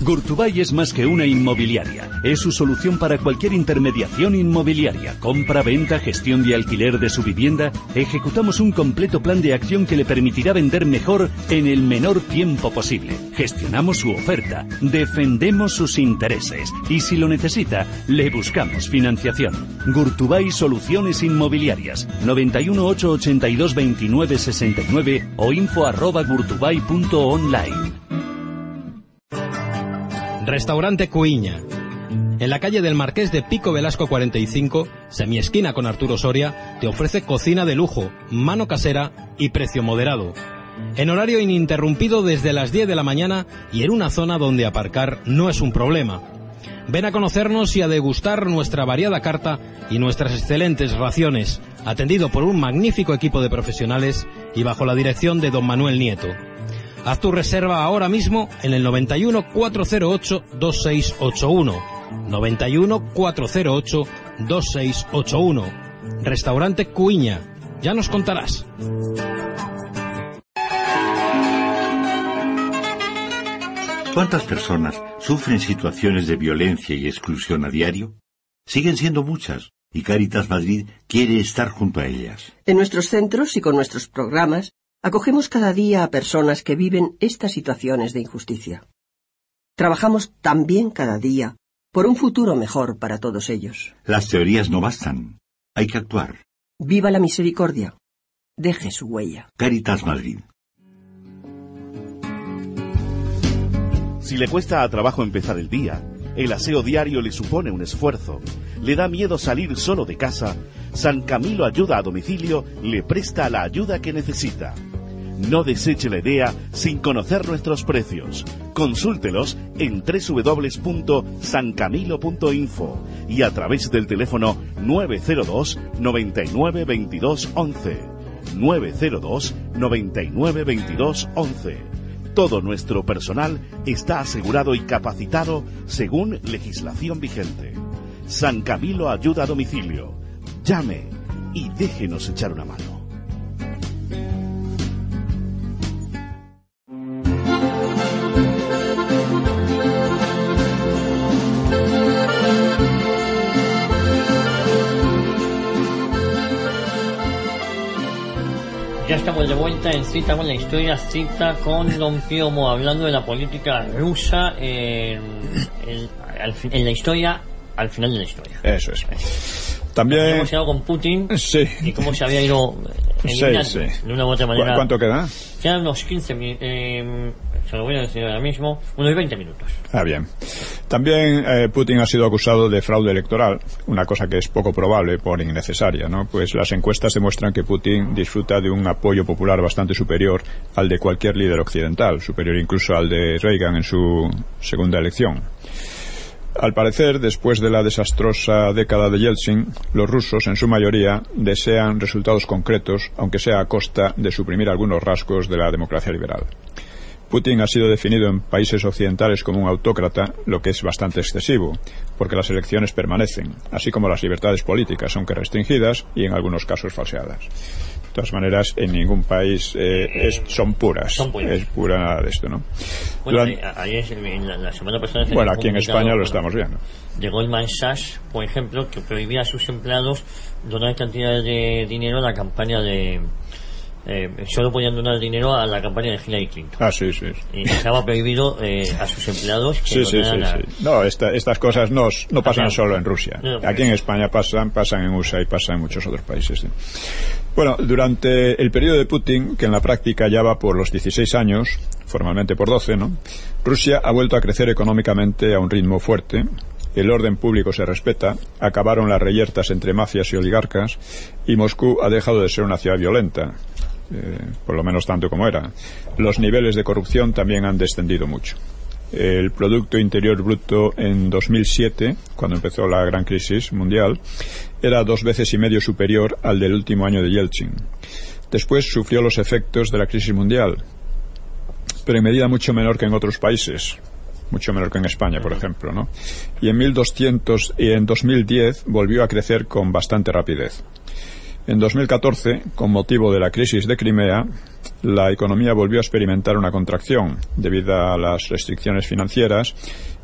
Gurtubay es más que una inmobiliaria. Es su solución para cualquier intermediación inmobiliaria, compra, venta, gestión de alquiler de su vivienda. Ejecutamos un completo plan de acción que le permitirá vender mejor en el menor tiempo posible. Gestionamos su oferta, defendemos sus intereses y si lo necesita, le buscamos financiación. Gurtubay Soluciones Inmobiliarias 91 882 29 69 o info. Restaurante Cuiña. En la calle del Marqués de Pico Velasco 45, semiesquina con Arturo Soria, te ofrece cocina de lujo, mano casera y precio moderado. En horario ininterrumpido desde las 10 de la mañana y en una zona donde aparcar no es un problema. Ven a conocernos y a degustar nuestra variada carta y nuestras excelentes raciones, atendido por un magnífico equipo de profesionales y bajo la dirección de don Manuel Nieto. Haz tu reserva ahora mismo en el 91 408 2681. 91 408 2681. Restaurante Cuiña. Ya nos contarás. ¿Cuántas personas sufren situaciones de violencia y exclusión a diario? Siguen siendo muchas, y Caritas Madrid quiere estar junto a ellas. En nuestros centros y con nuestros programas Acogemos cada día a personas que viven estas situaciones de injusticia. Trabajamos también cada día por un futuro mejor para todos ellos. Las teorías no bastan. Hay que actuar. Viva la misericordia. Deje su huella. Caritas Madrid. Si le cuesta a trabajo empezar el día, el aseo diario le supone un esfuerzo, le da miedo salir solo de casa, San Camilo Ayuda a Domicilio le presta la ayuda que necesita. No deseche la idea sin conocer nuestros precios. Consúltelos en www.sancamilo.info y a través del teléfono 902 99 22 11. 902 99 22 11 Todo nuestro personal está asegurado y capacitado según legislación vigente. San Camilo ayuda a domicilio. Llame y déjenos echar una mano. Ya estamos de vuelta en cita con la historia, cita con Don Piomo, hablando de la política rusa en, en- en la historia, al final de la historia. Eso es. También... Hemos llegado con Putin Sí. y cómo se había ido eliminando sí. de una u otra ¿Cu- manera. ¿Cuánto queda? Quedan unos 15 minutos, se lo voy a decir ahora mismo, unos 20 minutos. Ah, bien. También eh, Putin ha sido acusado de fraude electoral, una cosa que es poco probable por innecesaria, ¿no? Pues las encuestas demuestran que Putin disfruta de un apoyo popular bastante superior al de cualquier líder occidental, superior incluso al de Reagan en su segunda elección. Al parecer, después de la desastrosa década de Yeltsin, los rusos, en su mayoría, desean resultados concretos, aunque sea a costa de suprimir algunos rasgos de la democracia liberal. Putin ha sido definido en países occidentales como un autócrata, lo que es bastante excesivo, porque las elecciones permanecen, así como las libertades políticas, aunque restringidas y en algunos casos falseadas. De todas maneras, en ningún país eh, es- son puras. Son. Es pura nada de esto, ¿no? Bueno, ayer, la, la semana pasada... bueno, aquí en España lo estamos viendo. de Goldman Sachs, por ejemplo, que prohibía a sus empleados donar cantidades de dinero a la campaña de... eh, solo podían donar dinero a la campaña de Hillary Clinton. Ah, sí, sí. Y estaba prohibido eh, a sus empleados que Sí, sí, sí, a-. No, esta- estas cosas no, no pasan solo en Rusia. No, Aquí en España pasan, pasan en USA y pasan en muchos otros países. Bueno, durante el periodo de Putin, que en la práctica ya va por los 16 años, formalmente por 12, ¿no? Rusia ha vuelto a crecer económicamente a un ritmo fuerte. El orden público se respeta, acabaron las reyertas entre mafias y oligarcas, y Moscú ha dejado de ser una ciudad violenta, eh, por lo menos tanto como era. Los niveles de corrupción también han descendido mucho. El Producto Interior Bruto en 2007, cuando empezó la gran crisis mundial, era dos veces y medio superior al del último año de Yeltsin. Después sufrió los efectos de la crisis mundial, pero en medida mucho menor que en otros países, mucho menor que en España, por ejemplo, ¿no? Y en 1200 y en 2010 volvió a crecer con bastante rapidez. En 2014, con motivo de la crisis de Crimea, la economía volvió a experimentar una contracción debido a las restricciones financieras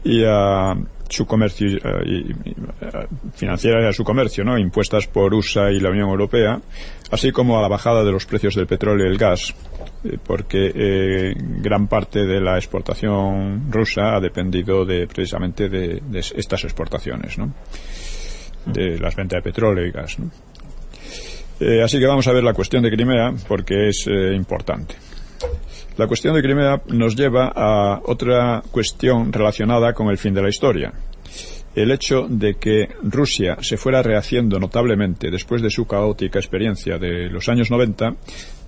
y a su comercio eh, y- y- eh, financiera a su comercio, ¿no? impuestas por USA y la Unión Europea, así como a la bajada de los precios del petróleo y el gas, eh, porque gran parte de la exportación rusa ha dependido de precisamente de, de estas exportaciones, ¿no? de las ventas de petróleo y gas. ¿no? Eh, así que vamos a ver la cuestión de Crimea porque es eh, importante. La cuestión de Crimea nos lleva a otra cuestión relacionada con el fin de la historia. El hecho de que Rusia se fuera rehaciendo notablemente después de su caótica experiencia de los años 90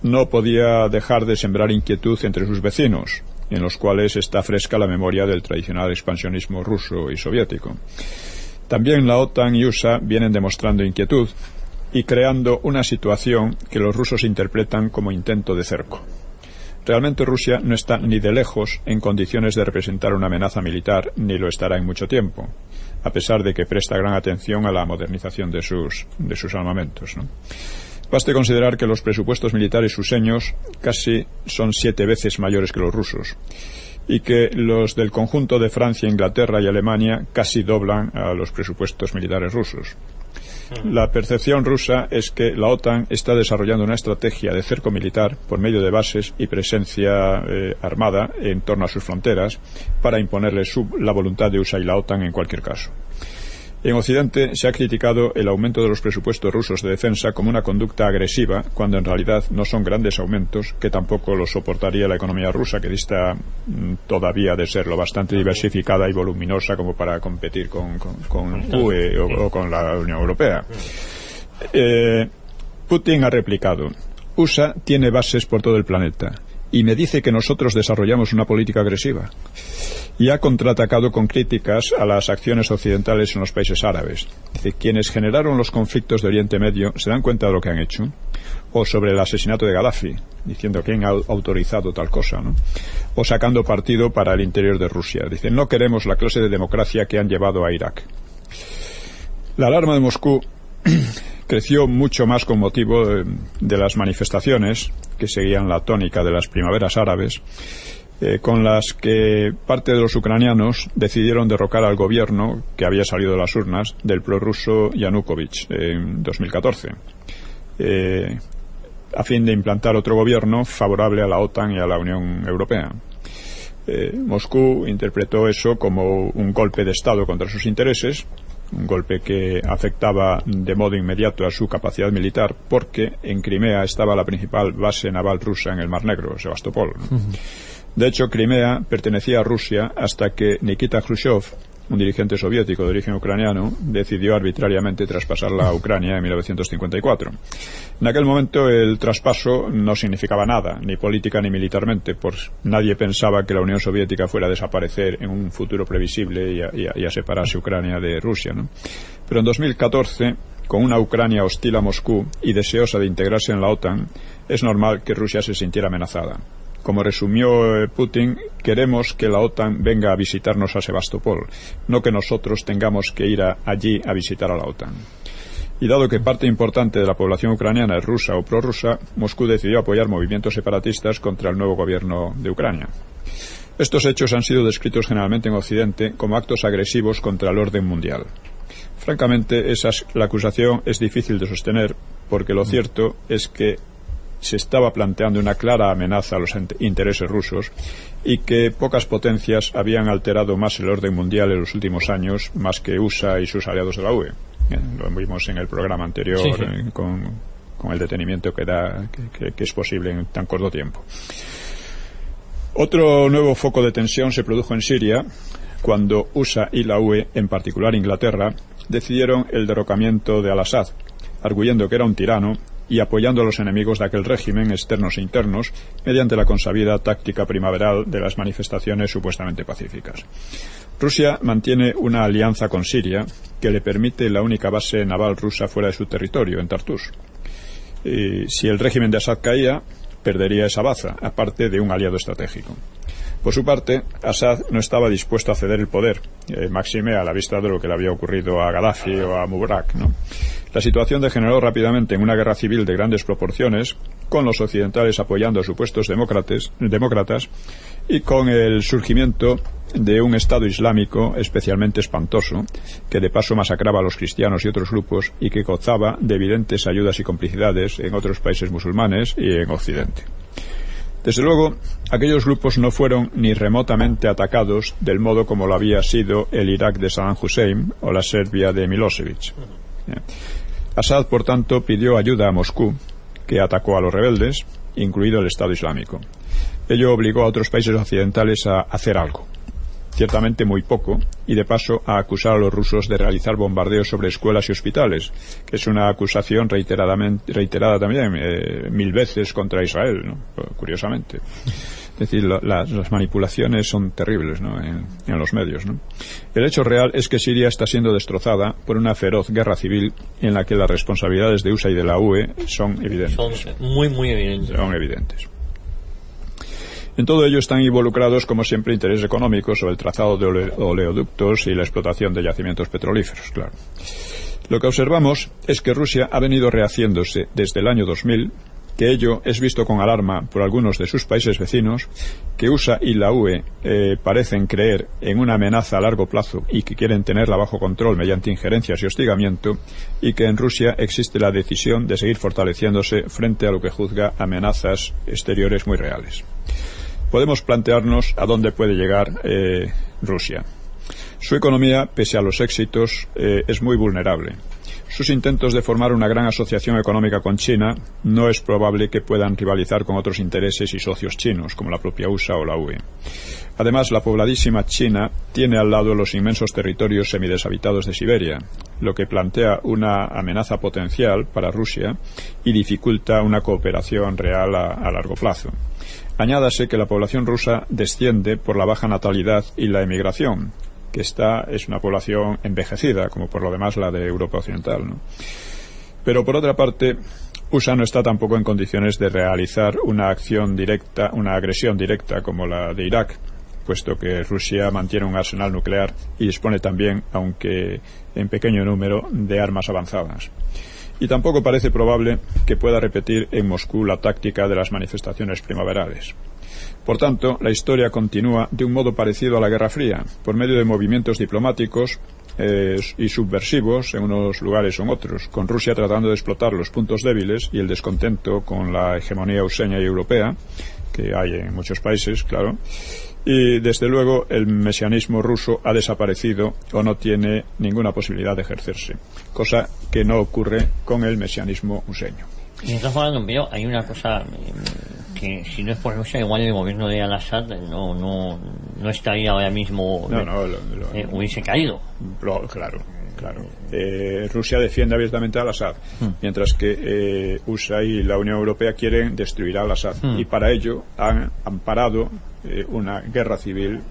no podía dejar de sembrar inquietud entre sus vecinos, en los cuales está fresca la memoria del tradicional expansionismo ruso y soviético. También la OTAN y USA vienen demostrando inquietud y creando una situación que los rusos interpretan como intento de cerco. Realmente Rusia no está ni de lejos en condiciones de representar una amenaza militar, ni lo estará en mucho tiempo, a pesar de que presta gran atención a la modernización de sus, de sus armamentos. ¿no? Baste considerar que los presupuestos militares ruseños casi son siete veces mayores que los rusos y que los del conjunto de Francia, Inglaterra y Alemania casi doblan a los presupuestos militares rusos. La percepción rusa es que la OTAN está desarrollando una estrategia de cerco militar por medio de bases y presencia eh, armada en torno a sus fronteras para imponerle su- la voluntad de USA y la OTAN en cualquier caso. En Occidente se ha criticado el aumento de los presupuestos rusos de defensa como una conducta agresiva, cuando en realidad no son grandes aumentos que tampoco los soportaría la economía rusa, que dista mm, todavía de ser lo bastante diversificada y voluminosa como para competir con, con, con UE o, o con la Unión Europea. Eh, Putin ha replicado, USA tiene bases por todo el planeta y me dice que nosotros desarrollamos una política agresiva y ha contraatacado con críticas a las acciones occidentales en los países árabes. Dice, quienes generaron los conflictos de Oriente Medio se dan cuenta de lo que han hecho. o sobre el asesinato de Gaddafi, diciendo quién ha autorizado tal cosa, ¿no? o sacando partido para el interior de Rusia. Dicen, no queremos la clase de democracia que han llevado a Irak. La alarma de Moscú creció mucho más con motivo de, las manifestaciones que seguían la tónica de las primaveras árabes, eh, con las que parte de los ucranianos decidieron derrocar al gobierno que había salido de las urnas del prorruso Yanukovych en 2014, eh, a fin de implantar otro gobierno favorable a la OTAN y a la Unión Europea. Eh, Moscú interpretó eso como un golpe de Estado contra sus intereses un golpe que afectaba de modo inmediato a su capacidad militar porque en Crimea estaba la principal base naval rusa en el Mar Negro, Sebastopol. De hecho, Crimea pertenecía a Rusia hasta que Nikita Khrushchev un dirigente soviético de origen ucraniano, decidió arbitrariamente traspasarla a Ucrania en 1954. En aquel momento el traspaso no significaba nada, ni política ni militarmente, pues nadie pensaba que la Unión Soviética fuera a desaparecer en un futuro previsible y a, separarse Ucrania de Rusia. Pero en 2014, con una Ucrania hostil a Moscú y deseosa de integrarse en la OTAN, es normal que Rusia se sintiera amenazada. Como resumió eh, Putin, queremos que la OTAN venga a visitarnos a Sebastopol, no que nosotros tengamos que ir allí a visitar a la OTAN. Y dado que parte importante de la población ucraniana es rusa o prorrusa, Moscú decidió apoyar movimientos separatistas contra el nuevo gobierno de Ucrania. Estos hechos han sido descritos generalmente en Occidente como actos agresivos contra el orden mundial. Francamente, la acusación es difícil de sostener porque lo cierto es que se estaba planteando una clara amenaza a los intereses rusos y que pocas potencias habían alterado más el orden mundial en los últimos años más que USA y sus aliados de la UE. Eh, lo vimos en el programa anterior eh, con, el detenimiento que, da, que es posible en tan corto tiempo. Otro nuevo foco de tensión se produjo en Siria cuando USA y la UE, en particular Inglaterra, decidieron el derrocamiento de Al-Assad, arguyendo que era un tirano y apoyando a los enemigos de aquel régimen, externos e internos, mediante la consabida táctica primaveral de las manifestaciones supuestamente pacíficas. Rusia mantiene una alianza con Siria que le permite la única base naval rusa fuera de su territorio, en Tartus. Y si el régimen de Assad caía, perdería esa baza, aparte de un aliado estratégico. Por su parte, Assad no estaba dispuesto a ceder el poder, eh, máxime a la vista de lo que le había ocurrido a Gaddafi o a Mubarak. La situación degeneró rápidamente en una guerra civil de grandes proporciones, con los occidentales apoyando a supuestos demócratas y con el surgimiento de un Estado islámico especialmente espantoso, que de paso masacraba a los cristianos y otros grupos y que gozaba de evidentes ayudas y complicidades en otros países musulmanes y en Occidente. Desde luego, aquellos grupos no fueron ni remotamente atacados del modo como lo había sido el Irak de Saddam Hussein o la Serbia de Milosevic. Assad, por tanto, pidió ayuda a Moscú, que atacó a los rebeldes, incluido el Estado Islámico. Ello obligó a otros países occidentales a hacer algo ciertamente muy poco, y de paso a acusar a los rusos de realizar bombardeos sobre escuelas y hospitales, que es una acusación reiteradamente, reiterada también eh, mil veces contra Israel, curiosamente. Es decir, las manipulaciones son terribles en, los medios. El hecho real es que Siria está siendo destrozada por una feroz guerra civil en la que las responsabilidades de USA y de la UE son evidentes. Son muy, muy evidentes. Son evidentes. En todo ello están involucrados, como siempre, intereses económicos o el trazado de oleoductos y la explotación de yacimientos petrolíferos, claro. Lo que observamos es que Rusia ha venido rehaciéndose desde el año 2000, que ello es visto con alarma por algunos de sus países vecinos, que USA y la UE eh, parecen creer en una amenaza a largo plazo y que quieren tenerla bajo control mediante injerencias y hostigamiento, y que en Rusia existe la decisión de seguir fortaleciéndose frente a lo que juzga amenazas exteriores muy reales podemos plantearnos a dónde puede llegar eh, Rusia. Su economía, pese a los éxitos, eh, es muy vulnerable. Sus intentos de formar una gran asociación económica con China no es probable que puedan rivalizar con otros intereses y socios chinos, como la propia USA o la UE. Además, la pobladísima China tiene al lado los inmensos territorios semideshabitados de Siberia, lo que plantea una amenaza potencial para Rusia y dificulta una cooperación real a largo plazo. Añádase que la población rusa desciende por la baja natalidad y la emigración, que esta es una población envejecida, como por lo demás la de Europa Occidental. Pero por otra parte, USA no está tampoco en condiciones de realizar una acción directa, una agresión directa como la de Irak, puesto que Rusia mantiene un arsenal nuclear y dispone también, aunque en pequeño número, de armas avanzadas. Y tampoco parece probable que pueda repetir en Moscú la táctica de las manifestaciones primaverales. Por tanto, la historia continúa de un modo parecido a la Guerra Fría, por medio de movimientos diplomáticos eh, y subversivos en unos lugares o en otros, con Rusia tratando de explotar los puntos débiles y el descontento con la hegemonía useña y europea, que hay en muchos países, claro, y desde luego el mesianismo ruso ha desaparecido o no tiene ninguna posibilidad de ejercerse, cosa que no ocurre con el mesianismo useño. Y hablando, pero hay una cosa mm, que si no es por Rusia, igual el gobierno de Al-Assad no, no, no estaría ahora mismo, No, no, lo- lo- eh, hubiese caído. Lo- claro, claro. Eh, Rusia defiende abiertamente a Al-Assad, mientras que eh, USA y la Unión Europea quieren destruir a Al-Assad. Hmm. Y para ello han amparado eh, una guerra civil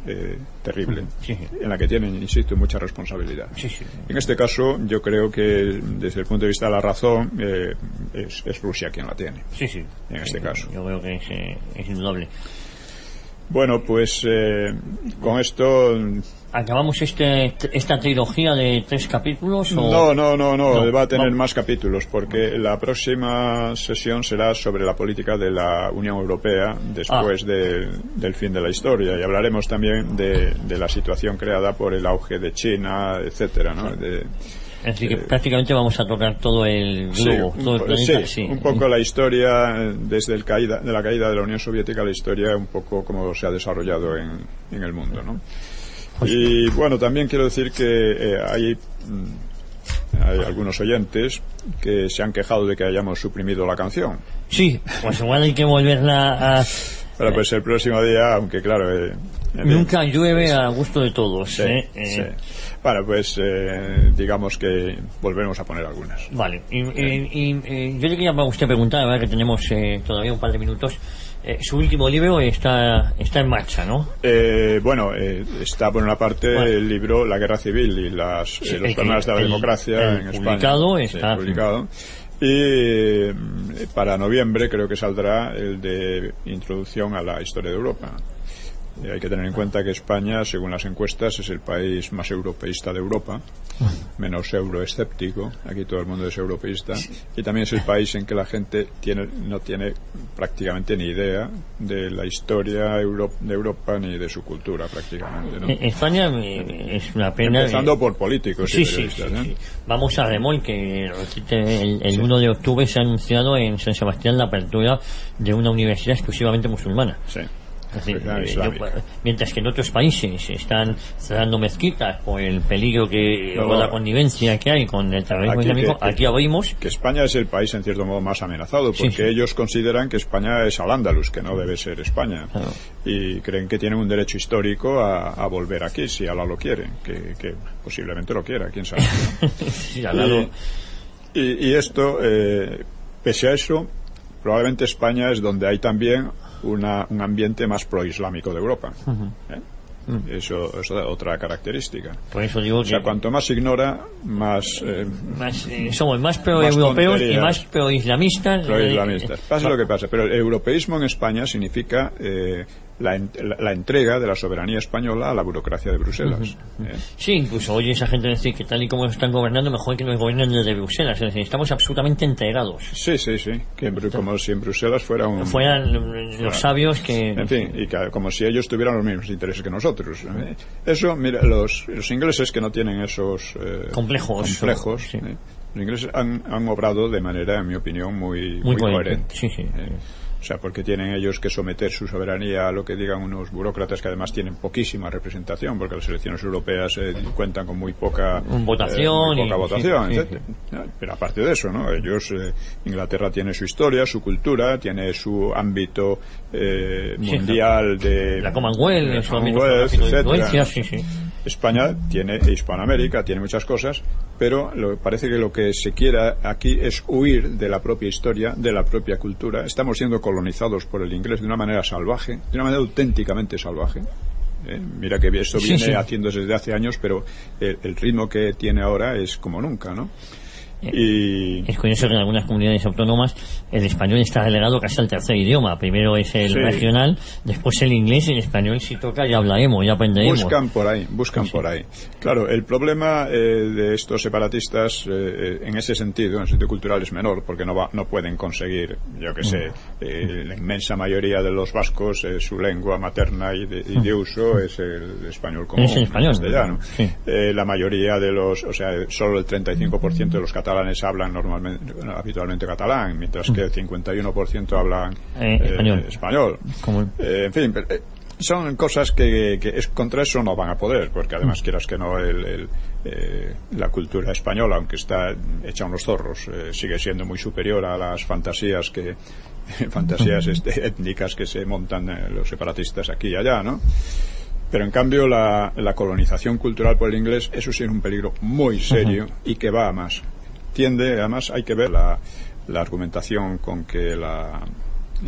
terrible, Sí. en la que tienen, insisto, mucha responsabilidad. Sí, sí. En este caso, yo creo que desde el punto de vista de la razón, es, es Rusia quien la tiene. Sí, sí. En este caso. Yo creo que es, es indudable. Bueno, pues con esto ¿Acabamos este, esta trilogía de tres capítulos? O... No, no, no, no, No, va a tener más capítulos porque la próxima sesión será sobre la política de la Unión Europea después Ah. de- del fin de la historia y hablaremos también de, de la situación creada por el auge de China, etcétera, ¿no? De- Así que prácticamente vamos a tocar todo el Eh, Sí, globo, un, todo el planeta. sí, sí. un poco la historia eh, desde el caída, de la caída de la Unión Soviética, la historia un poco como se ha desarrollado en, en el mundo, ¿no? Pues Y bueno, también quiero decir que eh, hay, mm, hay algunos oyentes que se han quejado de que hayamos suprimido la canción. Sí, pues igual hay que volverla a... Pero pues el próximo día, aunque claro... eh. Nunca llueve a gusto de todos. Sí, ¿eh? Eh, sí. Bueno, pues eh, digamos que volveremos a poner algunas. Vale, y, y- y, eh, yo le quería a usted preguntar, ahora que tenemos eh, todavía un par de minutos, eh, su último libro está, está en marcha, ¿no? Eh, bueno, eh, está por una parte Bueno. el libro La Guerra Civil y las, Sí, eh, los problemas de la el- democracia el en España. publicado Sí, está- publicado. Y mm, para noviembre creo que saldrá el de Introducción a la Historia de Europa. Eh, hay que tener en cuenta que España, según las encuestas, es el país más europeísta de Europa, menos euroescéptico. Aquí todo el mundo es europeísta. Y también es el país en que la gente tiene, no tiene prácticamente ni idea de la historia euro- de Europa ni de su cultura, prácticamente. ¿no? Eh, España eh, es una pena. Empezando por políticos Sí, y sí, periodistas. sí, ¿eh? Vamos a Remol, que el, el 1 de octubre se ha anunciado en San Sebastián la apertura de una universidad exclusivamente musulmana. Sí. Es decir, Islam- islámica. yo- mientras que en otros países están cerrando mezquitas por el peligro que No, o la connivencia que hay con el terrorismo Aquí islámico, que- aquí abrimos que España es el país en cierto modo más amenazado porque sí. ellos consideran que España es al-Ándalus, que no debe ser España. Claro. Y creen que tienen un derecho histórico a, a volver aquí, si Allah lo quiere, que, que posiblemente lo quiera, quién sabe. (laughs) Sí, al y, y- y esto, eh, pese a eso, probablemente España es donde hay también una- un ambiente más proislámico de Europa. ¿eh? Eso es otra característica. Por eso digo O sea, que cuanto más ignora, más... eh, más, eh, somos más pro-europeos y más pro-islamistas. Pro-islamistas. Pase lo que pase, pero el europeísmo en España significa eh, la, en- la- la entrega de la soberanía española a la burocracia de Bruselas. ¿eh? Sí, incluso oye esa gente decir que tal y como están gobernando, mejor que nos gobiernen desde Bruselas. Es decir, estamos absolutamente integrados. Sí, sí, sí. Que como si en Bruselas fuera un... Fueran los sabios que... En fin, y que- como si ellos tuvieran los mismos intereses que nosotros. ¿eh? Eso, mira, los, los ingleses que no tienen esos eh, Complejos. complejos, Sí. ¿eh? los ingleses han, han obrado de manera, en mi opinión, muy, Muy muy coherente. coherente. Sí, sí. O sea, porque tienen ellos que someter su soberanía a lo que digan unos burócratas que además tienen poquísima representación, porque las elecciones europeas eh, cuentan con muy poca Votación eh, muy poca y- votación. Pero aparte de eso, ¿no? Ellos, eh, Inglaterra tiene su historia, su cultura, tiene su ámbito eh, mundial de La Commonwealth, su Commonwealth, etcétera, ¿no? sí, sí. España tiene e Hispanoamérica, tiene muchas cosas, pero lo, parece que lo que se quiera aquí es huir de la propia historia, de la propia cultura. Estamos siendo colonizados por el inglés de una manera salvaje, de una manera auténticamente salvaje. ¿eh? Mira que esto Sí, viene sí. haciéndose desde hace años, pero el, el ritmo que tiene ahora es como nunca, ¿no? Y... Es curioso que en algunas comunidades autónomas el español está relegado casi al tercer idioma. Primero es el Sí. regional, después el inglés y el español si toca ya hablaremos, ya aprenderemos. Buscan por ahí, buscan por ahí. Claro, el problema eh, de estos separatistas eh, eh, en ese sentido, en el sentido cultural, es menor, porque no, va, no pueden conseguir, yo que sé, eh, la inmensa mayoría de los vascos, eh, su lengua materna y de, y de uso es el español común, Es el español, castellano. sí. Eh, la mayoría de los, o sea, solo el 35% de los catalanes hablan normalmente, habitualmente catalán, mientras que el 51% hablan Eh, español. español. Eh, en fin, pero, eh, son cosas que, que es, contra eso no van a poder, porque además quieras que no, el, el, eh, la cultura española, aunque está hecha unos zorros, eh, sigue siendo muy superior a las fantasías que (laughs) fantasías este, étnicas que se montan eh, los separatistas aquí y allá, ¿no? Pero en cambio la, la colonización cultural por el inglés, eso sí es un peligro muy serio y que va a más. Tiende, además hay que ver la, la argumentación con que la,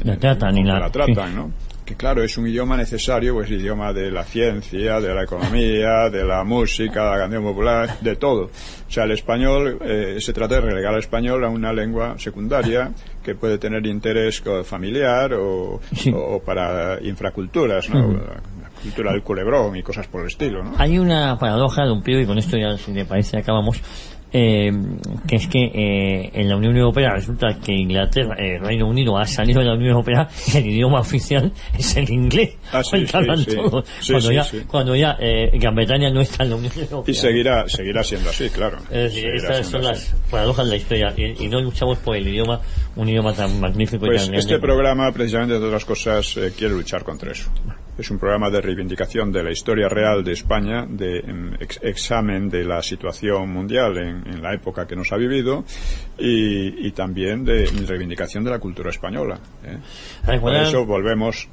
La tratan y la- la tratan, sí. ¿no? Que claro, es un idioma necesario, pues idioma de la ciencia, de la economía, de la música, de la canción popular, de todo. O sea, el español, eh, se trata de relegar al español a una lengua secundaria que puede tener interés familiar o, o para infraculturas, ¿no? Ujú. La cultura del culebrón y cosas por el estilo, ¿no? Hay una paradoja de un pío, y con esto ya, si le parece, acabamos, eh, que es que eh, en la Unión Europea resulta que Inglaterra, eh, Reino Unido ha salido de la Unión Europea y el idioma oficial (laughs) es el inglés. Ah, sí, Con el que sí, hablan sí. todos. Sí, cuando, ya, cuando ya eh, Gran Bretaña no está en la Unión Europea. Y seguirá, seguirá siendo así, claro. Es decir, estas son así. las paradojas de la historia y, y no luchamos por el idioma, un idioma tan magnífico y Pues tan este grande. programa, precisamente, entre otras cosas, eh, quiere luchar contra eso. Es un programa de reivindicación de la historia real de España, de em, ex- examen de la situación mundial en, en la época que nos ha vivido y, y también de reivindicación de la cultura española. ¿eh? Por eso volvemos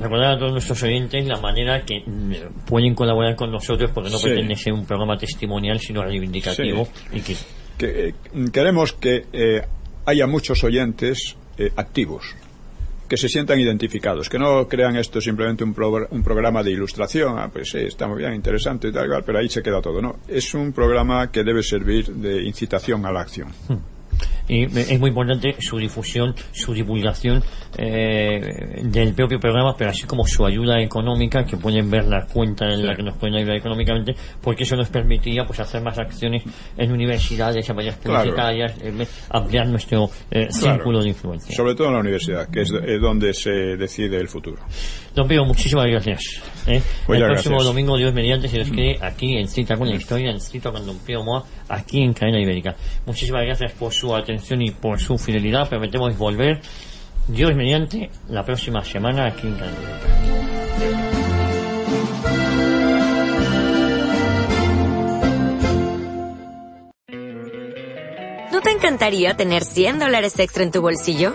Recordar a todos nuestros oyentes la manera que mm, pueden colaborar con nosotros porque no Sí. pretende ser un programa testimonial sino reivindicativo y que que eh, queremos que eh, haya muchos oyentes eh, activos que se sientan identificados, que no crean esto simplemente un, pro- un programa de ilustración, ah, pues sí, está muy bien, interesante y tal, pero ahí se queda todo, ¿no? Es un programa que debe servir de incitación a la acción. Y es muy importante su difusión, su divulgación eh, del propio programa, pero así como su ayuda económica, que pueden ver la cuenta en la que nos pueden ayudar económicamente, porque eso nos permitiría pues hacer más acciones en universidades, en varias Claro. publicitarias, eh, ampliar nuestro eh, Claro. círculo de influencia. Sobre todo en la universidad, que es eh, donde se decide el futuro. Don Pío, muchísimas gracias. ¿eh? El próximo gracias. domingo, Dios mediante, se nos quede aquí en Cita con la Historia, en Cita con Don Pío Moa, aquí en Cadena Ibérica. Muchísimas gracias por su atención y por su fidelidad. Prometemos volver, Dios mediante, la próxima semana aquí en Ibérica. ¿No te encantaría tener 100 dólares extra en tu bolsillo?